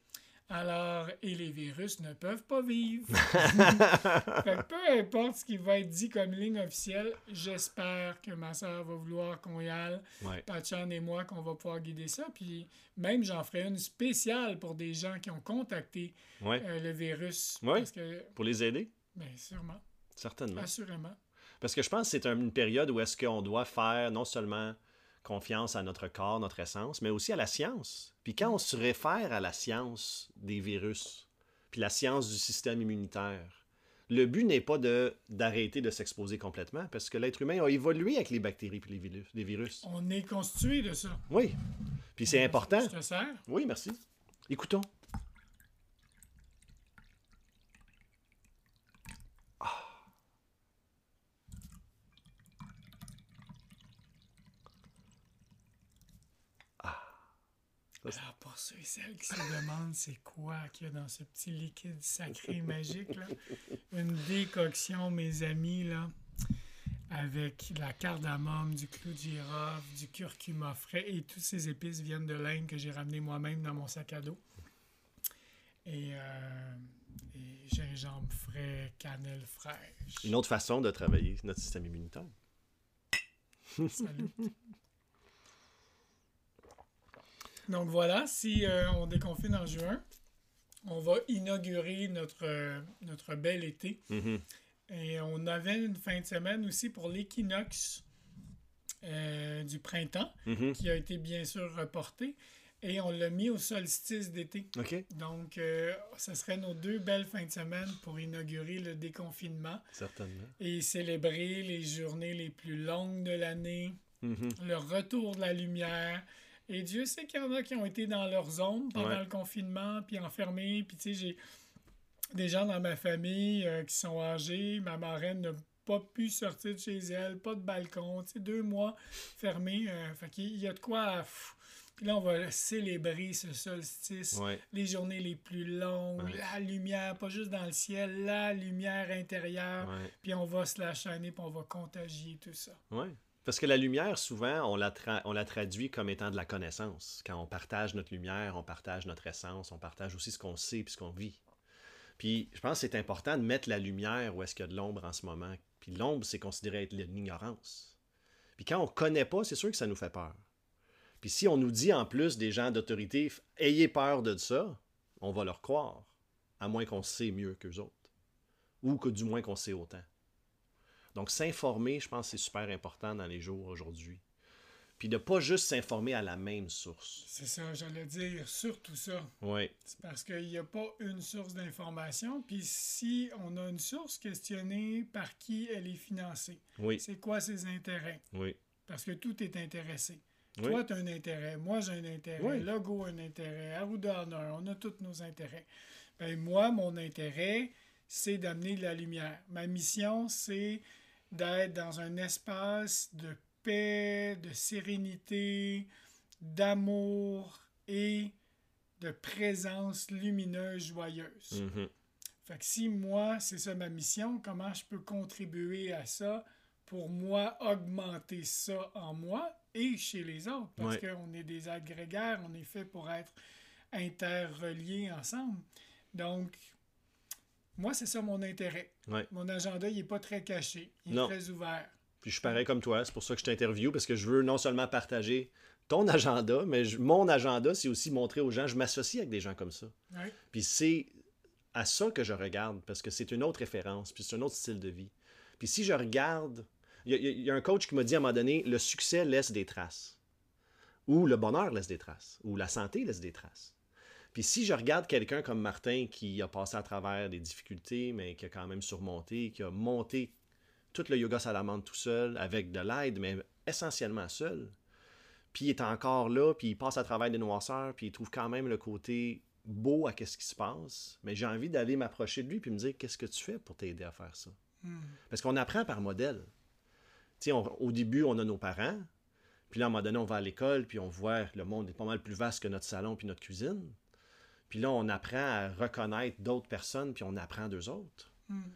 Alors, et les virus ne peuvent pas vivre. peu importe ce qui va être dit comme ligne officielle, j'espère que ma soeur va vouloir qu'on y aille. Ouais. et moi, qu'on va pouvoir guider ça. Puis même, j'en ferai une spéciale pour des gens qui ont contacté euh, le virus. Pour les aider? Bien, sûrement. Certainement. Assurément. Parce que je pense que c'est une période où est-ce qu'on doit faire non seulement confiance à notre corps, notre essence, mais aussi à la science. Puis quand on se réfère à la science des virus, puis la science du système immunitaire, le but n'est pas de d'arrêter de s'exposer complètement, parce que l'être humain a évolué avec les bactéries et les virus. Les virus. On est constitué de ça. Oui. Puis c'est important. Je te sers? Oui, merci. Écoutons. Alors, pour ceux et celles qui se demandent c'est quoi qu'il y a dans ce petit liquide sacré magique, là, une décoction, mes amis, là, avec la cardamome, du clou de girofle, du curcuma frais et toutes ces épices viennent de l'Inde que j'ai ramené moi-même dans mon sac à dos. Et, euh, et gingembre frais, cannelle fraîche. Une autre façon de travailler notre système immunitaire. Salut. Donc voilà, si euh, on déconfine en juin, on va inaugurer notre, euh, notre bel été. Mm-hmm. Et on avait une fin de semaine aussi pour l'équinoxe euh, du printemps, mm-hmm. qui a été bien sûr reporté. Et on l'a mis au solstice d'été. Donc, ce serait nos deux belles fins de semaine pour inaugurer le déconfinement. Certainement. Et célébrer les journées les plus longues de l'année, mm-hmm. le retour de la lumière, et Dieu sait qu'il y en a qui ont été dans leur zone pendant le confinement, puis enfermés. Puis tu sais, j'ai des gens dans ma famille euh, qui sont âgés. Ma marraine n'a pas pu sortir de chez elle, pas de balcon. Tu sais, deux mois fermés. Euh, fait qu'il y a de quoi... puis là, on va célébrer ce solstice, les journées les plus longues, la lumière, pas juste dans le ciel, la lumière intérieure. Puis on va se la chaîner, puis on va contagier tout ça. Ouais. Parce que la lumière, souvent, on la, traduit comme étant de la connaissance. Quand on partage notre lumière, on partage notre essence, on partage aussi ce qu'on sait et ce qu'on vit. Puis je pense que c'est important de mettre la lumière où est-ce qu'il y a de l'ombre en ce moment. Puis l'ombre, c'est considéré être l'ignorance. Puis quand on ne connaît pas, c'est sûr que ça nous fait peur. Puis si on nous dit en plus des gens d'autorité, ayez peur de ça, on va leur croire, à moins qu'on sait mieux qu'eux autres. Ou que du moins qu'on sait autant. Donc, s'informer, je pense que c'est super important dans les jours aujourd'hui. Puis de pas juste s'informer à la même source. C'est ça, j'allais dire, surtout ça. Oui. C'est parce qu'il n'y a pas une source d'information. Puis si on a une source, questionnée par qui elle est financée. Oui. C'est quoi ses intérêts? Oui. Parce que tout est intéressé. Toi, tu as un intérêt. Moi, j'ai un intérêt. Oui. Logo a un intérêt. Arruda on a tous nos intérêts. Ben, moi, mon intérêt, c'est d'amener de la lumière. Ma mission, c'est d'être dans un espace de paix, de sérénité, d'amour et de présence lumineuse, joyeuse. Mm-hmm. Fait que si moi, c'est ça ma mission, comment je peux contribuer à ça pour moi augmenter ça en moi et chez les autres? Parce qu'on est des agrégaires, on est fait pour être interreliés ensemble. Donc, moi, c'est ça mon intérêt. Mon agenda, il n'est pas très caché. Il est très ouvert. Puis je suis pareil comme toi. C'est pour ça que je t'interviewe, parce que je veux non seulement partager ton agenda, mais mon agenda, c'est aussi montrer aux gens, je m'associe avec des gens comme ça. Puis c'est à ça que je regarde, parce que c'est une autre référence, puis c'est un autre style de vie. Puis si je regarde, il y, a un coach qui m'a dit à un moment donné, le succès laisse des traces. Ou le bonheur laisse des traces. Ou la santé laisse des traces. Puis si je regarde quelqu'un comme Martin qui a passé à travers des difficultés, mais qui a quand même surmonté, qui a monté tout le yoga salamandre tout seul, avec de l'aide, mais essentiellement seul, puis il est encore là, puis il passe à travers des noirceurs, puis il trouve quand même le côté beau à ce qui se passe, mais j'ai envie d'aller m'approcher de lui puis me dire qu'est-ce que tu fais pour t'aider à faire ça? Hmm. Parce qu'on apprend par modèle. Tu sais, au début, on a nos parents, puis là, à un moment donné, on va à l'école, puis on voit le monde est pas mal plus vaste que notre salon puis notre cuisine. Puis là, on apprend à reconnaître d'autres personnes, puis on apprend d'eux autres. Hmm.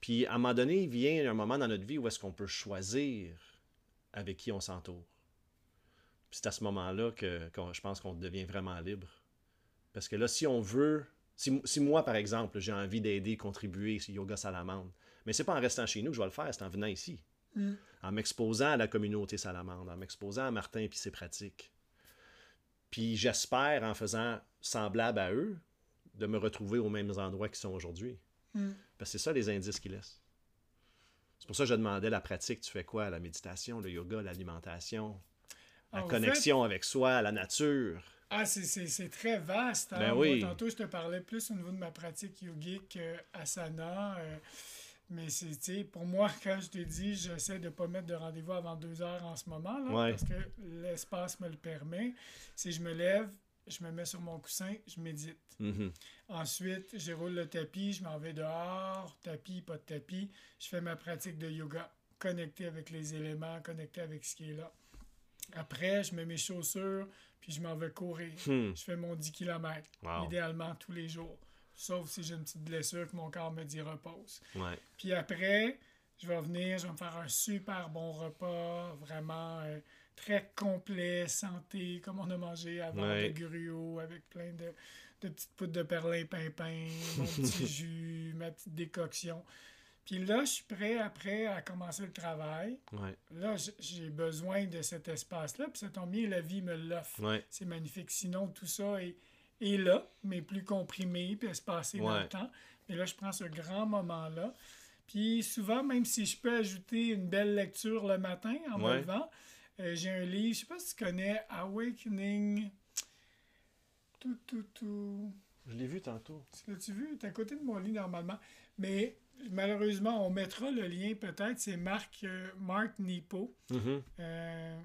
Puis à un moment donné, il vient un moment dans notre vie où est-ce qu'on peut choisir avec qui on s'entoure. Puis c'est à ce moment-là que, je pense qu'on devient vraiment libre. Parce que là, si on veut, si, si moi, par exemple, j'ai envie d'aider, contribuer sur Yoga Salamandre, mais c'est pas en restant chez nous que je vais le faire, c'est en venant ici. Mm. En m'exposant à la communauté Salamandre, en m'exposant à Martin et ses pratiques. Puis j'espère, en faisant semblable à eux, de me retrouver aux mêmes endroits qu'ils sont aujourd'hui. Mm. Parce que c'est ça les indices qu'ils laissent. C'est pour ça que je demandais la pratique, tu fais quoi? La méditation, le yoga, l'alimentation, la En connexion avec soi, la nature. Ah, c'est- c'est c'est très vaste. hein? Ben Moi, oui. tantôt, je te parlais plus au niveau de ma pratique yogique, euh, asana. euh, mais c'est, pour moi, quand je te dis, j'essaie de ne pas mettre de rendez-vous avant deux heures en ce moment, là, Ouais. parce que l'espace me le permet. Si je me lève, je me mets sur mon coussin, je médite. Mhm. Ensuite, je roule le tapis, je m'en vais dehors, tapis, pas de tapis. Je fais ma pratique de yoga, connecté avec les éléments, connecté avec ce qui est là. Après, je mets mes chaussures, puis je m'en vais courir. Hmm. Je fais mon 10 km, Wow. idéalement tous les jours. Sauf si j'ai une petite blessure que mon corps me dit repose. Ouais. Puis après, je vais venir, je vais me faire un super bon repas, vraiment euh, très complet, santé, comme on a mangé avant Ouais. gruau, avec plein de, de petites poudres de perlimpinpin, mon petit jus, ma petite décoction. Puis là, je suis prêt après à commencer le travail. Ouais. Là, j'ai besoin de cet espace-là, puis ça tombe bien, la vie me l'offre. Ouais. C'est magnifique. Sinon, tout ça est, est là, mais plus comprimé, puis espacé dans Ouais. le temps. Mais là, je prends ce grand moment-là. Puis souvent, même si je peux ajouter une belle lecture le matin en me levant, euh, j'ai un livre, je sais pas si tu connais Awakening. Tout, tout, tout. Je l'ai vu tantôt. Tu L'as-tu vu? T'es à côté de mon lit normalement. Mais malheureusement, on mettra le lien peut-être. C'est Marc, euh, Marc Nipo. Mhm. Euh,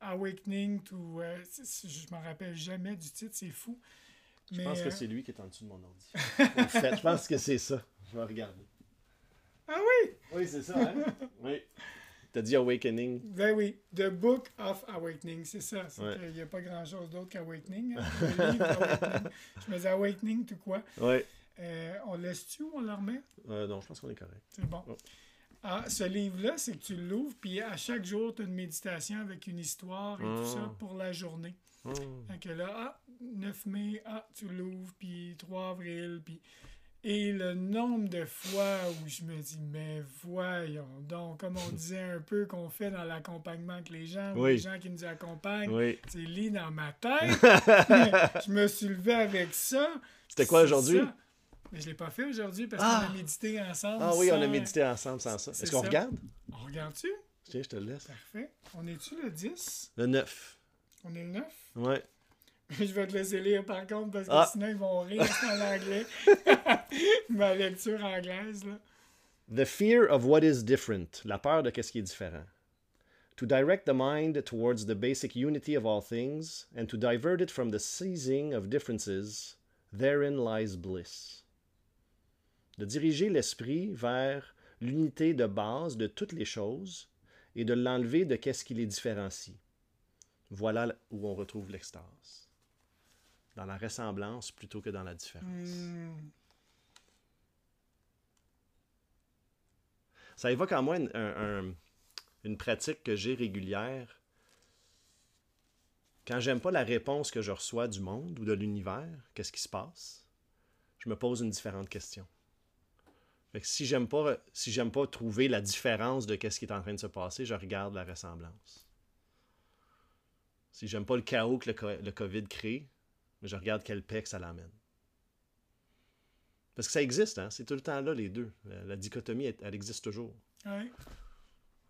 Awakening to. euh, je m'en rappelle jamais du titre, c'est fou. Je pense que euh, c'est lui qui est en dessous de mon ordi. en fait, je pense que c'est ça. Je vais regarder. Ah oui! Oui, c'est ça, hein? oui. T'as dit Awakening. Ben oui, The Book of Awakening, c'est ça. Ouais. qu'il n'y a pas grand-chose d'autre qu'Awakening. hein? Je me dis Awakening, tout quoi? Oui. Euh, on laisse-tu ou on le remet? Euh, non, je pense qu'on est correct. C'est bon. Oh. Ah, ce livre-là, c'est que tu l'ouvres, puis à chaque jour, tu as une méditation avec une histoire et tout ça pour la journée. Fait que là, ah, 9 mai, ah, tu l'ouvres, puis 3 avril, puis... Et le nombre de fois où je me dis, mais voyons donc, comme on disait un peu qu'on fait dans l'accompagnement avec les gens, Oui. les gens qui nous accompagnent, Oui. c'est lit dans ma tête. je me suis levé avec ça. C'était quoi aujourd'hui? Mais je l'ai pas fait aujourd'hui parce Ah! qu'on a médité ensemble. Ah oui, on a médité ensemble sans ça. Est-ce qu'on regarde? On regarde-tu? Tiens, je te le laisse. Parfait. On est-tu le 10? Le 9. On est le 9? Ouais. Je vais te laisser lire par contre parce que Ah. sinon ils vont rire en anglais. Ma lecture anglaise, là. The fear of what is different. La peur de qu'est-ce qui est différent. To direct the mind towards the basic unity of all things, and to divert it from the seizing of differences, therein lies bliss. De diriger l'esprit vers l'unité de base de toutes les choses et de l'enlever de qu'est-ce qui les différencie. Voilà où on retrouve l'extase. Dans la ressemblance plutôt que dans la différence. Hmm. Ça évoque en moi une, un- un- une pratique que j'ai régulière. Quand j'aime pas la réponse que je reçois du monde ou de l'univers, qu'est-ce qui se passe, je me pose une différente question. Fait que si j'aime pas si j'aime pas trouver la différence de qu'est-ce qui est en train de se passer, je regarde la ressemblance. Si j'aime pas le chaos que le, co- le COVID crée, je regarde quel paix que ça l'amène. Parce que ça existe, hein? c'est tout le temps là les deux. La, la dichotomie, elle, elle existe toujours. Ouais.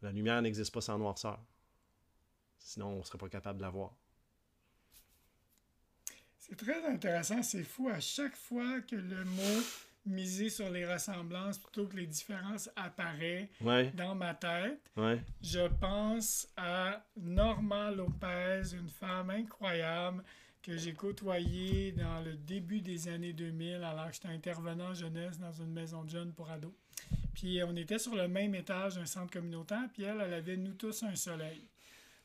La lumière n'existe pas sans noirceur. Sinon, on ne serait pas capable de la voir. C'est très intéressant, c'est fou. À chaque fois que le mot miser sur les ressemblances plutôt que les différences apparaît Ouais, dans ma tête, ouais, je pense à Norma Lopez, une femme incroyable que j'ai côtoyé dans le début des années 2000, alors que j'étais intervenant jeunesse dans une maison de jeunes pour ados. Puis on était sur le même étage d'un centre communautaire, puis elle, elle avait Nous tous un soleil.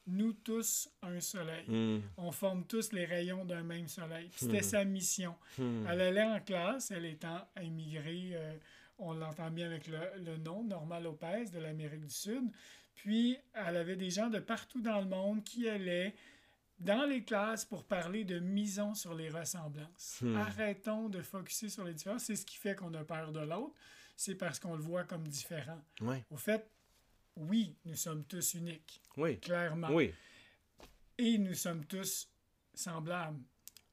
Nous tous un soleil. Hmm. On forme tous les rayons d'un même soleil. C'était Hmm. sa mission. Hmm. Elle allait en classe, elle étant immigrée, euh, on l'entend bien avec le, le nom, Norma Lopez de l'Amérique du Sud. Puis elle avait des gens de partout dans le monde qui allaient dans les classes pour parler de misons sur les ressemblances. Arrêtons de focuser sur les différences. C'est ce qui fait qu'on a peur de l'autre. C'est parce qu'on le voit comme différent. Au fait, oui, nous sommes tous uniques, Oui. clairement. Oui. Et nous sommes tous semblables.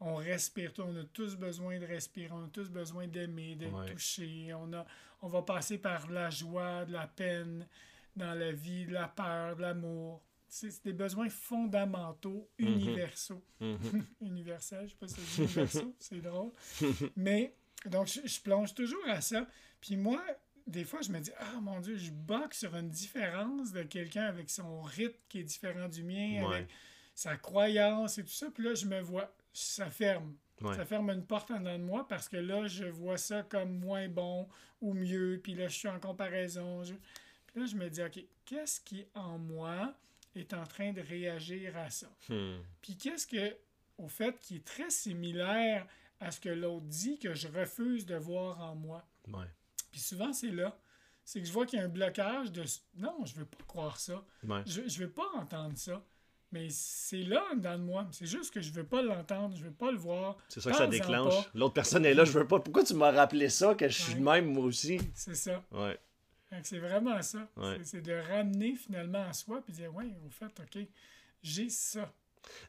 On respire, on a tous besoin de respirer, on a tous besoin d'aimer, d'être Ouais. touché. On, a, on va passer par la joie, de la peine dans la vie, de la peur, de l'amour. C'est des besoins fondamentaux, Mhm. universaux. Mhm. Universel, je sais pas si c'est universaux, c'est drôle. Mais, donc, je, je plonge toujours à ça. Puis moi, des fois, je me dis, ah mon Dieu, je boxe sur une différence de quelqu'un avec son rythme qui est différent du mien, Ouais. avec sa croyance et tout ça. Puis là, je me vois, ça ferme. Ouais. Ça ferme une porte en dedans de moi parce que là, je vois ça comme moins bon ou mieux. Puis là, je suis en comparaison. Je- Puis là, je me dis, OK, qu'est-ce qui en moi est en train de réagir à ça? Hmm. Puis qu'est-ce que, au fait, qui est très similaire à ce que l'autre dit que je refuse de voir en moi? Ouais. Puis souvent, c'est là. C'est que je vois qu'il y a un blocage de non, je veux pas croire ça. Ouais. Je, je veux pas entendre ça. Mais c'est là dans moi. C'est juste que je veux pas l'entendre, je veux pas le voir. C'est ça que ça déclenche. L'autre personne est là, je veux pas. Pourquoi tu m'as rappelé ça, que je suis de Ouais. même, moi aussi? C'est ça. Ouais. C'est vraiment ça. Ouais. C'est- C'est de ramener finalement à soi puis dire ouais, au fait, ok, j'ai ça.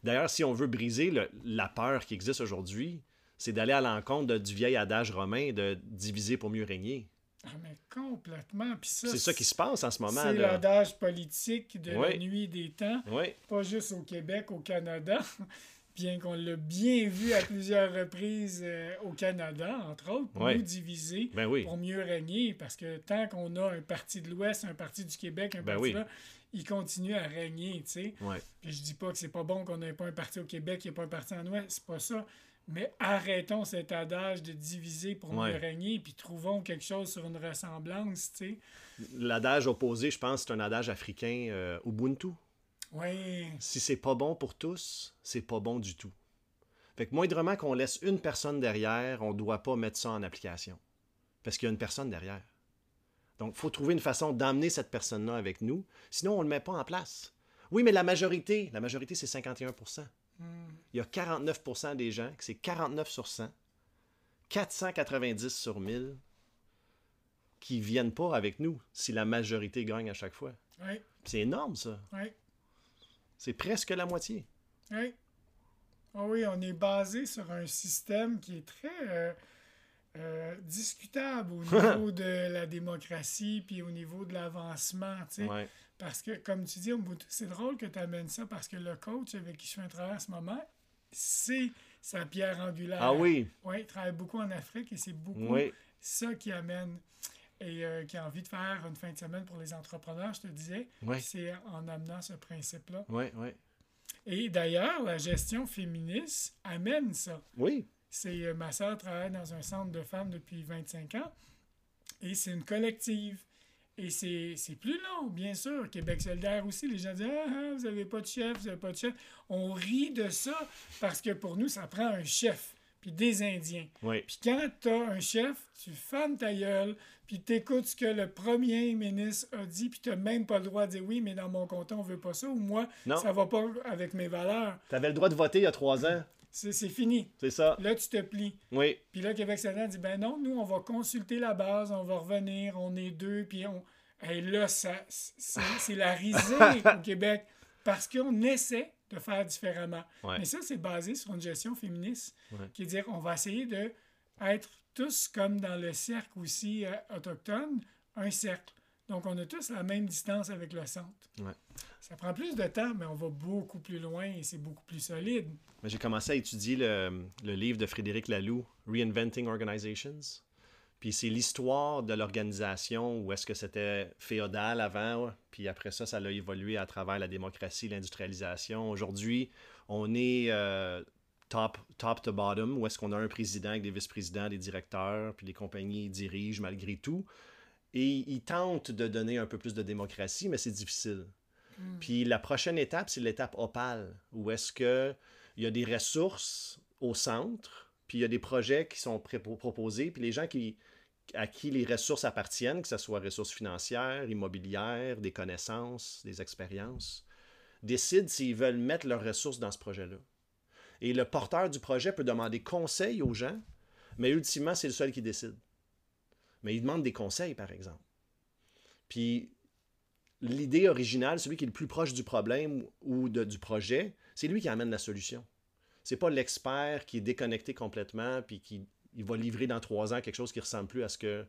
D'ailleurs, si on veut briser le- la peur qui existe aujourd'hui, c'est d'aller à l'encontre du vieil adage romain de diviser pour mieux régner. Ah, mais complètement. Ça, C'est ça qui se passe en ce moment. C'est l'adage politique de la nuit des temps, Oui, pas juste au Québec, au Canada, bien qu'on l'a bien vu à plusieurs reprises euh, au Canada, entre autres, Ouais. nous diviser ben pour mieux régner, parce que tant qu'on a un parti de l'Ouest, un parti du Québec, un Ben parti là, il continue à régner, tu sais. Puis je dis pas que c'est pas bon qu'on n'ait pas un parti au Québec, qu'il n'y ait pas un parti en Ouest, c'est pas ça. Mais arrêtons cet adage de diviser pour Ouais. mieux régner, puis trouvons quelque chose sur une ressemblance, tu sais. L'adage opposé, je pense, c'est un adage africain euh, Ubuntu. Oui, Si c'est pas bon pour tous, c'est pas bon du tout. Fait que moindrement qu'on laisse une personne derrière, on doit pas mettre ça en application. Parce qu'il y a une personne derrière. Donc, il faut trouver une façon d'emmener cette personne-là avec nous. Sinon, on ne le met pas en place. Oui, mais la majorité, la majorité, c'est 51 Hmm. Il y a 49% des gens, que c'est 49 sur 100, 490 sur 1000, qui viennent pas avec nous si la majorité gagne à chaque fois. oui, C'est énorme, ça. oui. C'est presque la moitié. Oui. Ah oui, on est basé sur un système qui est très euh, euh, discutable au niveau de la démocratie puis au niveau de l'avancement. tu sais. Ouais. Parce que, comme tu dis, c'est drôle que tu amènes ça parce que le coach avec qui je fais un travail en ce moment, c'est sa pierre angulaire. Ah oui, Oui, il travaille beaucoup en Afrique et c'est beaucoup oui, ça qui amène et euh, qui a envie de faire une fin de semaine pour les entrepreneurs, je te disais. oui, C'est en amenant ce principe-là. oui, oui. Et d'ailleurs, la gestion féministe amène ça. Oui, C'est euh, ma sœur travaille dans un centre de femmes depuis 25 ans et c'est une collective. Et c'est plus long, bien sûr. Québec solidaire aussi, les gens disent ah, ah, vous n'avez pas de chef, vous n'avez pas de chef. On rit de ça parce que pour nous, ça prend un chef, puis des Indiens. oui. Puis quand tu as un chef, tu fermes ta gueule, puis tu écoutes ce que le premier ministre a dit, puis tu n'as même pas le droit de dire oui, mais dans mon canton, on veut pas ça, ou moi, Non. ça va pas avec mes valeurs. Tu avais le droit de voter il y a trois ans. C'est c'est fini. C'est ça. Là, tu te plies. Oui, Puis là, Québec solidaire dit ben non, nous, on va consulter la base, on va revenir, on est deux, puis on. Et là, ça, c'est c'est la risée au Québec parce qu'on essaie de faire différemment. Ouais. Mais ça, c'est basé sur une gestion féministe Ouais. qui est dire on va essayer de être tous comme dans le cercle aussi euh, autochtone, un cercle. Donc, on a tous la même distance avec le centre. Ouais. Ça prend plus de temps, mais on va beaucoup plus loin et c'est beaucoup plus solide. Mais J'ai commencé à étudier le, le livre de Frédéric Laloux, Reinventing Organizations. Puis c'est l'histoire de l'organisation où est-ce que c'était féodal avant, puis après ça, ça a évolué à travers la démocratie, l'industrialisation. Aujourd'hui, on est euh, top, top to bottom, où est-ce qu'on a un président avec des vice-présidents, des directeurs, puis les compagnies dirigent malgré tout. Et ils tentent de donner un peu plus de démocratie, mais c'est difficile. Hmm. Puis la prochaine étape, c'est l'étape opale, où est-ce qu'il y a des ressources au centre, puis il y a des projets qui sont proposés, puis les gens qui, à qui les ressources appartiennent, que ce soit ressources financières, immobilières, des connaissances, des expériences, décident s'ils veulent mettre leurs ressources dans ce projet-là. Et le porteur du projet peut demander conseil aux gens, mais ultimement, c'est le seul qui décide. Mais il demande des conseils, par exemple. Puis l'idée originale, celui qui est le plus proche du problème ou du projet, c'est lui qui amène la solution. C'est pas l'expert qui est déconnecté complètement puis qui il va livrer dans trois ans quelque chose qui ressemble plus à ce que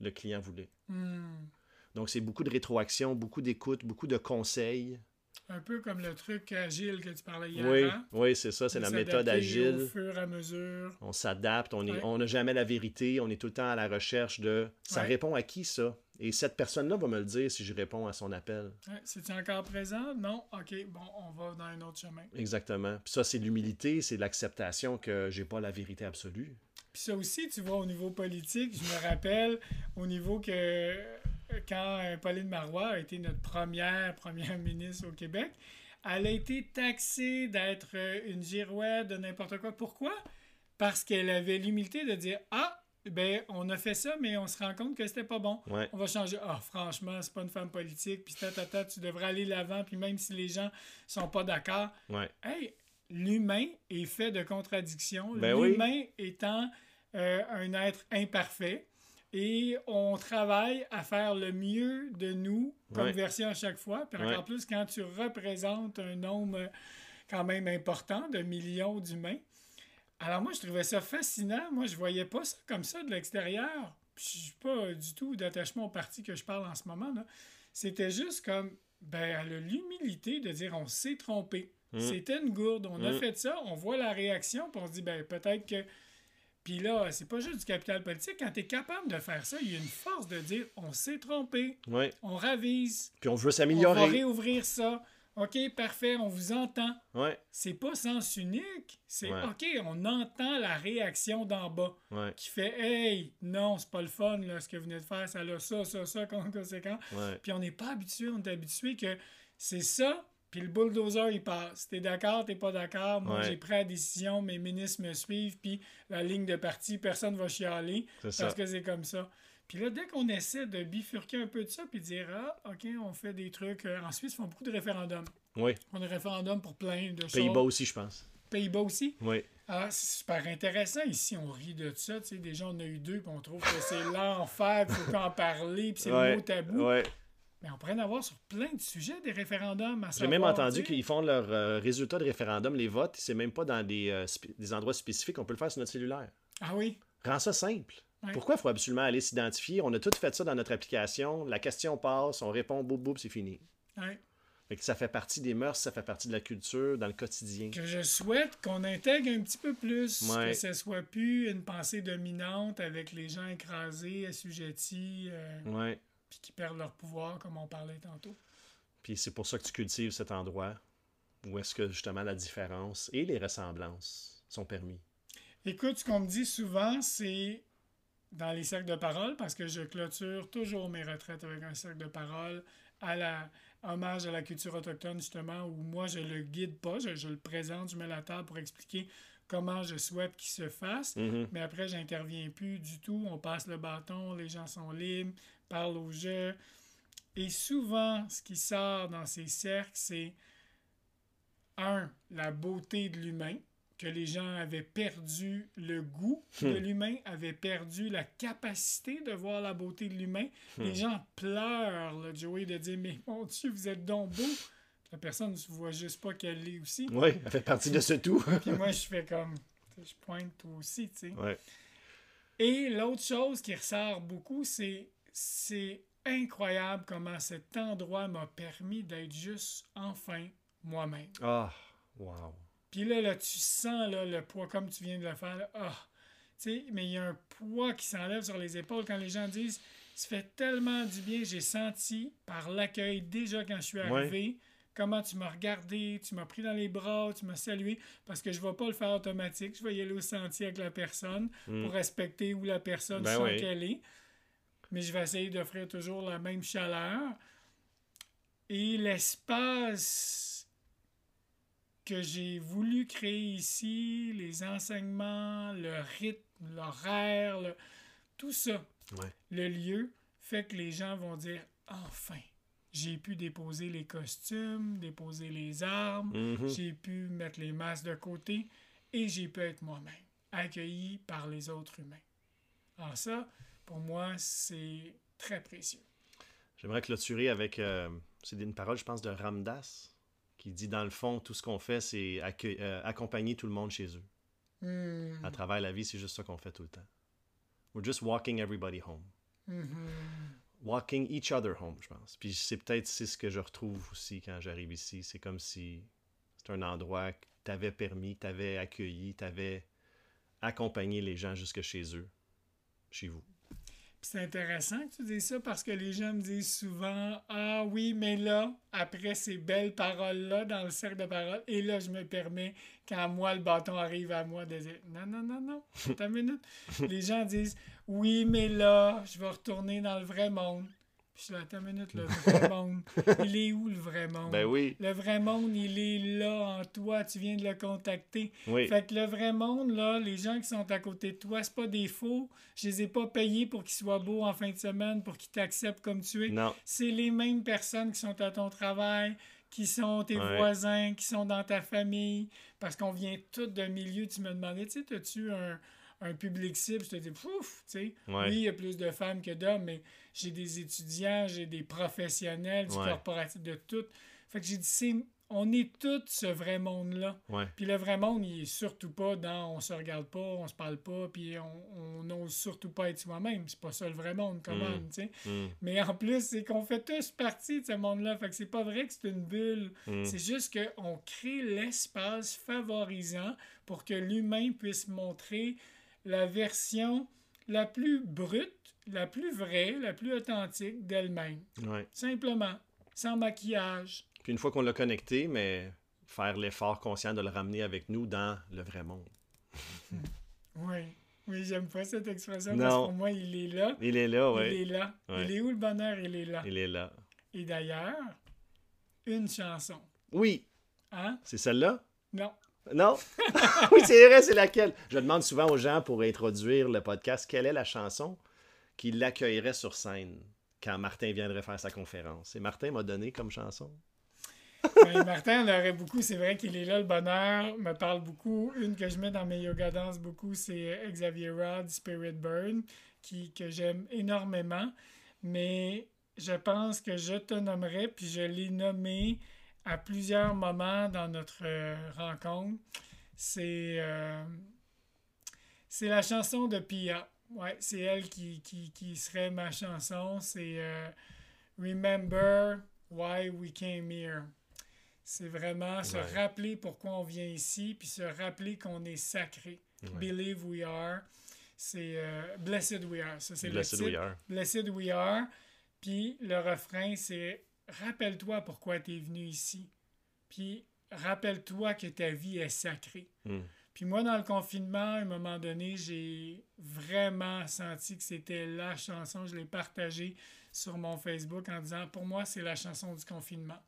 le client voulait. Hmm. Donc c'est beaucoup de rétroaction, beaucoup d'écoute, beaucoup de conseils. Un peu comme le truc agile que tu parlais hier. Oui, oui c'est ça, c'est la méthode agile. Au fur et à mesure. On s'adapte, on n'a jamais la vérité, on est tout le temps à la recherche de ça répond à qui ça? Et cette personne-là va me le dire si je réponds à son appel. C'est-tu encore présent? Non? Ok, bon, on va dans un autre chemin. Exactement. Puis ça, c'est l'humilité, c'est l'acceptation que j'ai pas la vérité absolue. Puis ça aussi, tu vois, au niveau politique, je me rappelle au niveau que quand euh, Pauline Marois a été notre première première ministre au Québec, elle a été taxée d'être euh, une girouette, de n'importe quoi. Pourquoi? Parce qu'elle avait l'humilité de dire Ah, ben, on a fait ça, mais on se rend compte que c'était pas bon. On va changer. Ah, franchement, c'est pas une femme politique, puis tata, tu devrais aller l'avant, puis même si les gens sont pas d'accord. Hey, l'humain est fait de contradictions. Ben l'humain étant euh, un être imparfait et on travaille à faire le mieux de nous comme version à chaque fois. Puis encore plus quand tu représentes un nombre quand même important de millions d'humains. Alors moi, je trouvais ça fascinant. Moi, je voyais pas ça comme ça de l'extérieur. Je suis pas du tout d'attachement au parti que je parle en ce moment. C'était juste comme, ben, l'humilité de dire on s'est trompé. Mm. C'était une gourde. On a mm. fait ça, on voit la réaction, puis on se dit, ben, peut-être que puis là, c'est pas juste du capital politique. Quand tu es capable de faire ça, il y a une force de dire on s'est trompé. On ravise. Puis on veut s'améliorer. On va réouvrir ça. OK, parfait, on vous entend. Ouais. C'est pas sens unique. C'est OK, on entend la réaction d'en bas qui fait Hey, non, c'est pas le fun, là, ce que vous venez de faire, ça a ça, ça, ça comme conséquent. Puis on n'est pas habitué, on est habitué que c'est ça, puis le bulldozer, il passe. T'es d'accord, t'es pas d'accord. Moi, j'ai pris la décision, mes ministres me suivent, puis la ligne de parti, personne va chialer parce que c'est comme ça. Puis là, dès qu'on essaie de bifurquer un peu de ça, puis dire, ah, OK, on fait des trucs. Euh, en Suisse, ils font beaucoup de référendums. Oui. On a des référendums pour plein de choses. Pays-Bas aussi, je pense. Pays-Bas aussi? Oui. Ah, c'est super intéressant. Ici, on rit de ça. Tu sais, déjà, on a eu deux, puis on trouve que c'est l'enfer, il faut en parler, puis c'est le mot tabou. Ouais. Mais on pourrait en avoir sur plein de sujets des référendums. J'ai même entendu qu'ils font leurs euh, résultats de référendum, les votes, c'est même pas dans des, euh, des, endroits spécifiques, on peut le faire sur notre cellulaire. Ah oui? Rends ça simple. Pourquoi il faut absolument aller s'identifier? On a tout fait ça dans notre application, la question passe, on répond, boum, boum, c'est fini. Oui. ça fait partie des mœurs, ça fait partie de la culture, dans le quotidien. Que je souhaite qu'on intègre un petit peu plus, que ce soit plus une pensée dominante avec les gens écrasés, assujettis. Euh... Ouais puis qui perdent leur pouvoir, comme on parlait tantôt. Puis c'est pour ça que tu cultives cet endroit où est-ce que justement la différence et les ressemblances sont permis. Écoute, ce qu'on me dit souvent, c'est dans les cercles de parole, parce que je clôture toujours mes retraites avec un cercle de parole à la hommage à la culture autochtone, justement, où moi, je le guide pas, je, le présente, je mets la table pour expliquer comment je souhaite qu'il se fasse, mm-hmm. mais après, j'interviens plus du tout, on passe le bâton, les gens sont libres, parle au jeu. Et souvent, ce qui sort dans ces cercles, c'est un, la beauté de l'humain, que les gens avaient perdu le goût de hmm. l'humain, avaient perdu la capacité de voir la beauté de l'humain. Les hmm. gens pleurent, là, Joey, de dire Mais mon Dieu, vous êtes donc beau. La personne ne voit juste pas qu'elle l'est aussi. Oui, elle fait partie de ce tout. Puis moi, je fais comme Je pointe toi aussi, tu sais. Et l'autre chose qui ressort beaucoup, c'est c'est incroyable comment cet endroit m'a permis d'être juste enfin moi-même. Ah, wow. Puis là, là, tu sens là, le poids comme tu viens de le faire. Ah, tu sais, mais il y a un poids qui s'enlève sur les épaules quand les gens disent ça fait tellement du bien. J'ai senti par l'accueil déjà quand je suis arrivé. Comment tu m'as regardé, tu m'as pris dans les bras, tu m'as salué, parce que je ne vais pas le faire automatique. Je vais y aller au sentier avec la personne Mm. pour respecter où la personne Ben oui. qu'elle est. Mais je vais essayer d'offrir toujours la même chaleur. Et l'espace que j'ai voulu créer ici, les enseignements, le rythme, l'horaire, le- tout ça, Ouais. le lieu, fait que les gens vont dire enfin, j'ai pu déposer les costumes, déposer les armes, Mhm. j'ai pu mettre les masques de côté et j'ai pu être moi-même, accueilli par les autres humains. Alors ça, pour moi, c'est très précieux. J'aimerais clôturer avec. euh, c'est une parole, je pense, de Ramdas, qui dit dans le fond, tout ce qu'on fait, c'est euh, accompagner tout le monde chez eux. Hmm. À travers la vie, c'est juste ça qu'on fait tout le temps. We're just walking everybody home. Mhm. Walking each other home, je pense. Puis c'est peut-être c'est ce que je retrouve aussi quand j'arrive ici. C'est comme si c'est un endroit que t'avais permis, t'avais accueilli, t'avais accompagné les gens jusque chez eux, chez vous. C'est intéressant que tu dises ça parce que les gens me disent souvent Ah oui, mais là, après ces belles paroles-là dans le cercle de paroles, et là, je me permets, quand moi, le bâton arrive à moi, de dire Non, non, non, non, attends une minute. les gens disent Oui, mais là, je vais retourner dans le vrai monde. Puis je suis là, attends une minute, le vrai monde. Il est où le vrai monde? Ben oui, Le vrai monde, il est là en toi, tu viens de le contacter. oui. Fait que le vrai monde, là, les gens qui sont à côté de toi, c'est pas des faux. Je les ai pas payés pour qu'ils soient beaux en fin de semaine, pour qu'ils t'acceptent comme tu es. Non, C'est les mêmes personnes qui sont à ton travail, qui sont tes Ouais. voisins, qui sont dans ta famille. Parce qu'on vient tous d'un milieu. Tu me demandais, tu sais, as-tu un, un public cible? Je te dis, pouf, tu sais. Ouais. Oui, il y a plus de femmes que d'hommes, mais j'ai des étudiants, j'ai des professionnels, du Ouais. corporatif, de tout. Fait que j'ai dit, c'est- on est tous ce vrai monde-là. ouais. Puis le vrai monde, il est surtout pas dans on se regarde pas, on se parle pas, puis on n'ose surtout pas être soi-même. C'est pas ça le vrai monde, comment, Mm. tu sais. Mm, Mais en plus, c'est qu'on fait tous partie de ce monde-là. Fait que c'est pas vrai que c'est une bulle. mm. C'est juste qu'on crée l'espace favorisant pour que l'humain puisse montrer la version la plus brute, la plus vraie, la plus authentique d'elle-même. Ouais. Simplement, sans maquillage. Puis une fois qu'on l'a connecté, mais faire l'effort conscient de le ramener avec nous dans le vrai monde. Oui. Oui, j'aime pas cette expression parce que pour moi, il est là. Il est là, Il oui. est là. Ouais. Il est où le bonheur? Il est là. Il est là. Et d'ailleurs, une chanson. Oui, Hein? c'est celle-là? Non. Non? oui, c'est vrai, c'est laquelle? Je demande souvent aux gens pour introduire le podcast quelle est la chanson qui l'accueillerait sur scène quand Martin viendrait faire sa conférence? Et Martin m'a donné comme chanson. Martin, on aurait beaucoup. C'est vrai qu'il est là, le bonheur. me parle beaucoup. Une que je mets dans mes yoga danse beaucoup, c'est euh, Xavier Rod, Spirit Burn, qui, que j'aime énormément. Mais je pense que je te nommerai, puis je l'ai nommé à plusieurs moments dans notre euh, rencontre. C'est euh, c'est la chanson de Pia. Ouais, c'est elle qui, qui, qui serait ma chanson. C'est euh, Remember Why We Came Here. C'est vraiment se rappeler pourquoi on vient ici, puis se rappeler qu'on est sacré. Ouais. Believe we are. C'est euh, Blessed we are. Ça, c'est le Blessed titre. we are. Blessed we are. Puis le refrain, c'est Rappelle-toi pourquoi tu es venu ici. Puis rappelle-toi que ta vie est sacrée. Mm. Puis moi, dans le confinement, à un moment donné, j'ai vraiment senti que c'était la chanson. Je l'ai partagée sur mon Facebook en disant, pour moi, c'est la chanson du confinement.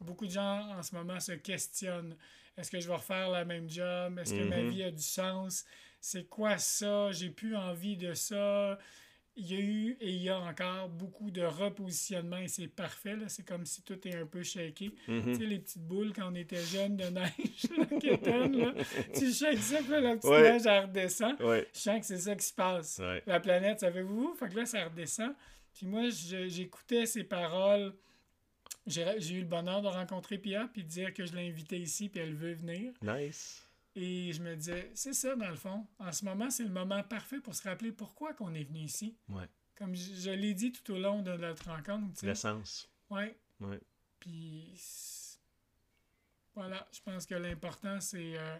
Beaucoup de gens en ce moment se questionnent. Est-ce que je vais refaire la même job? Est-ce que ma Mhm. vie a du sens? C'est quoi ça? J'ai plus envie de ça. Il y a eu et il y a encore beaucoup de repositionnement et c'est parfait. là. C'est comme si tout est un peu shaké. Mhm. Tu sais, les petites boules quand on était jeunes de neige là, là. Tu shakes ça, puis la petite Ouais. neige, elle redescend. Ouais. Je sens que c'est ça qui se passe. Ouais. La planète, savez-vous? Fait que là, ça redescend. Puis moi, j'écoutais ces paroles. J'ai j'ai eu le bonheur de rencontrer Pia, puis de dire que je l'ai invitée ici, puis elle veut venir. Nice. Et je me disais, c'est ça, dans le fond. En ce moment, c'est le moment parfait pour se rappeler pourquoi qu'on est venu ici. Ouais. Comme je, je l'ai dit tout au long de notre rencontre. L'essence. Ouais. Ouais. Puis voilà, je pense que l'important, c'est euh,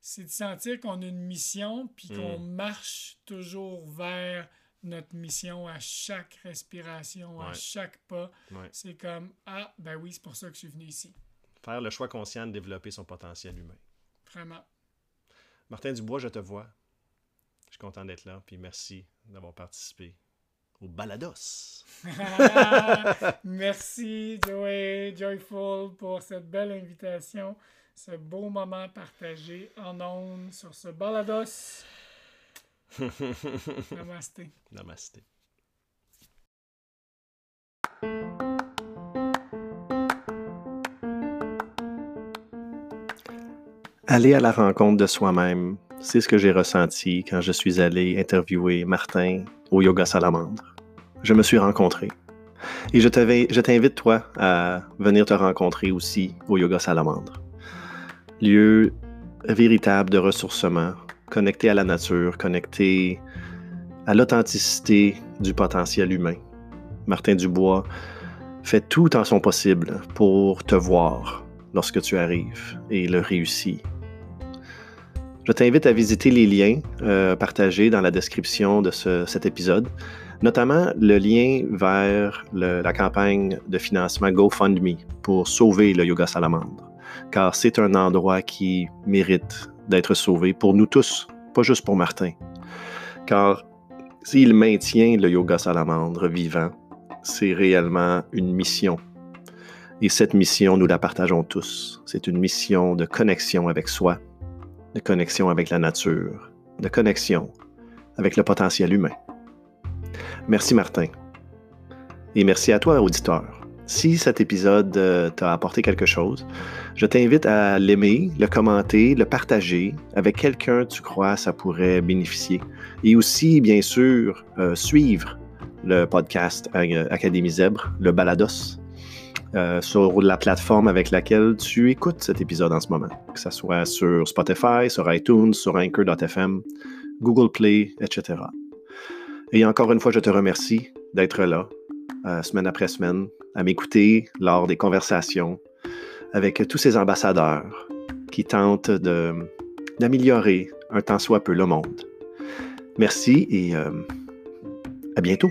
c'est de sentir qu'on a une mission, puis qu'on marche toujours vers notre mission à chaque respiration, à chaque pas. Ouais. C'est comme Ah, ben oui, c'est pour ça que je suis venu ici. Faire le choix conscient de développer son potentiel humain. Vraiment. Martin Dubois, je te vois. Je suis content d'être là, puis merci d'avoir participé au Balados. Merci, Joey Joyful, pour cette belle invitation, ce beau moment partagé en ondes sur ce balados. Namasté. Namasté. Aller à la rencontre de soi-même, c'est ce que j'ai ressenti quand je suis allé interviewer Martin au Yoga Salamandre. Je me suis rencontré. Et je t'invite, toi, à venir te rencontrer aussi au Yoga Salamandre. Lieu véritable de ressourcement, connecté à la nature, connecté à l'authenticité du potentiel humain. Martin Dubois fait tout en son possible pour te voir lorsque tu arrives et le réussit. Je t'invite à visiter les liens euh, partagés dans la description de ce- cet épisode, notamment le lien vers la campagne de financement GoFundMe pour sauver le Yoga Salamandre, car c'est un endroit qui mérite d'être sauvé pour nous tous, pas juste pour Martin. Car s'il maintient le Yoga Salamandre vivant, c'est réellement une mission. Et cette mission, nous la partageons tous. C'est une mission de connexion avec soi, de connexion avec la nature, de connexion avec le potentiel humain. Merci Martin. Et merci à toi, auditeur. Si cet épisode euh, t'a apporté quelque chose, je t'invite à l'aimer, le commenter, le partager avec quelqu'un tu crois ça pourrait bénéficier. Et aussi, bien sûr, euh, suivre le podcast euh, Académie Zèbre, le Balados, euh, sur la plateforme avec laquelle tu écoutes cet épisode en ce moment, que ce soit sur Spotify, sur iTunes, sur Anchor.fm, Google Play, etc. Et encore une fois, je te remercie d'être là, euh, semaine après semaine, à m'écouter lors des conversations avec tous ces ambassadeurs qui tentent d'améliorer un tant soit peu le monde. Merci et euh, à bientôt.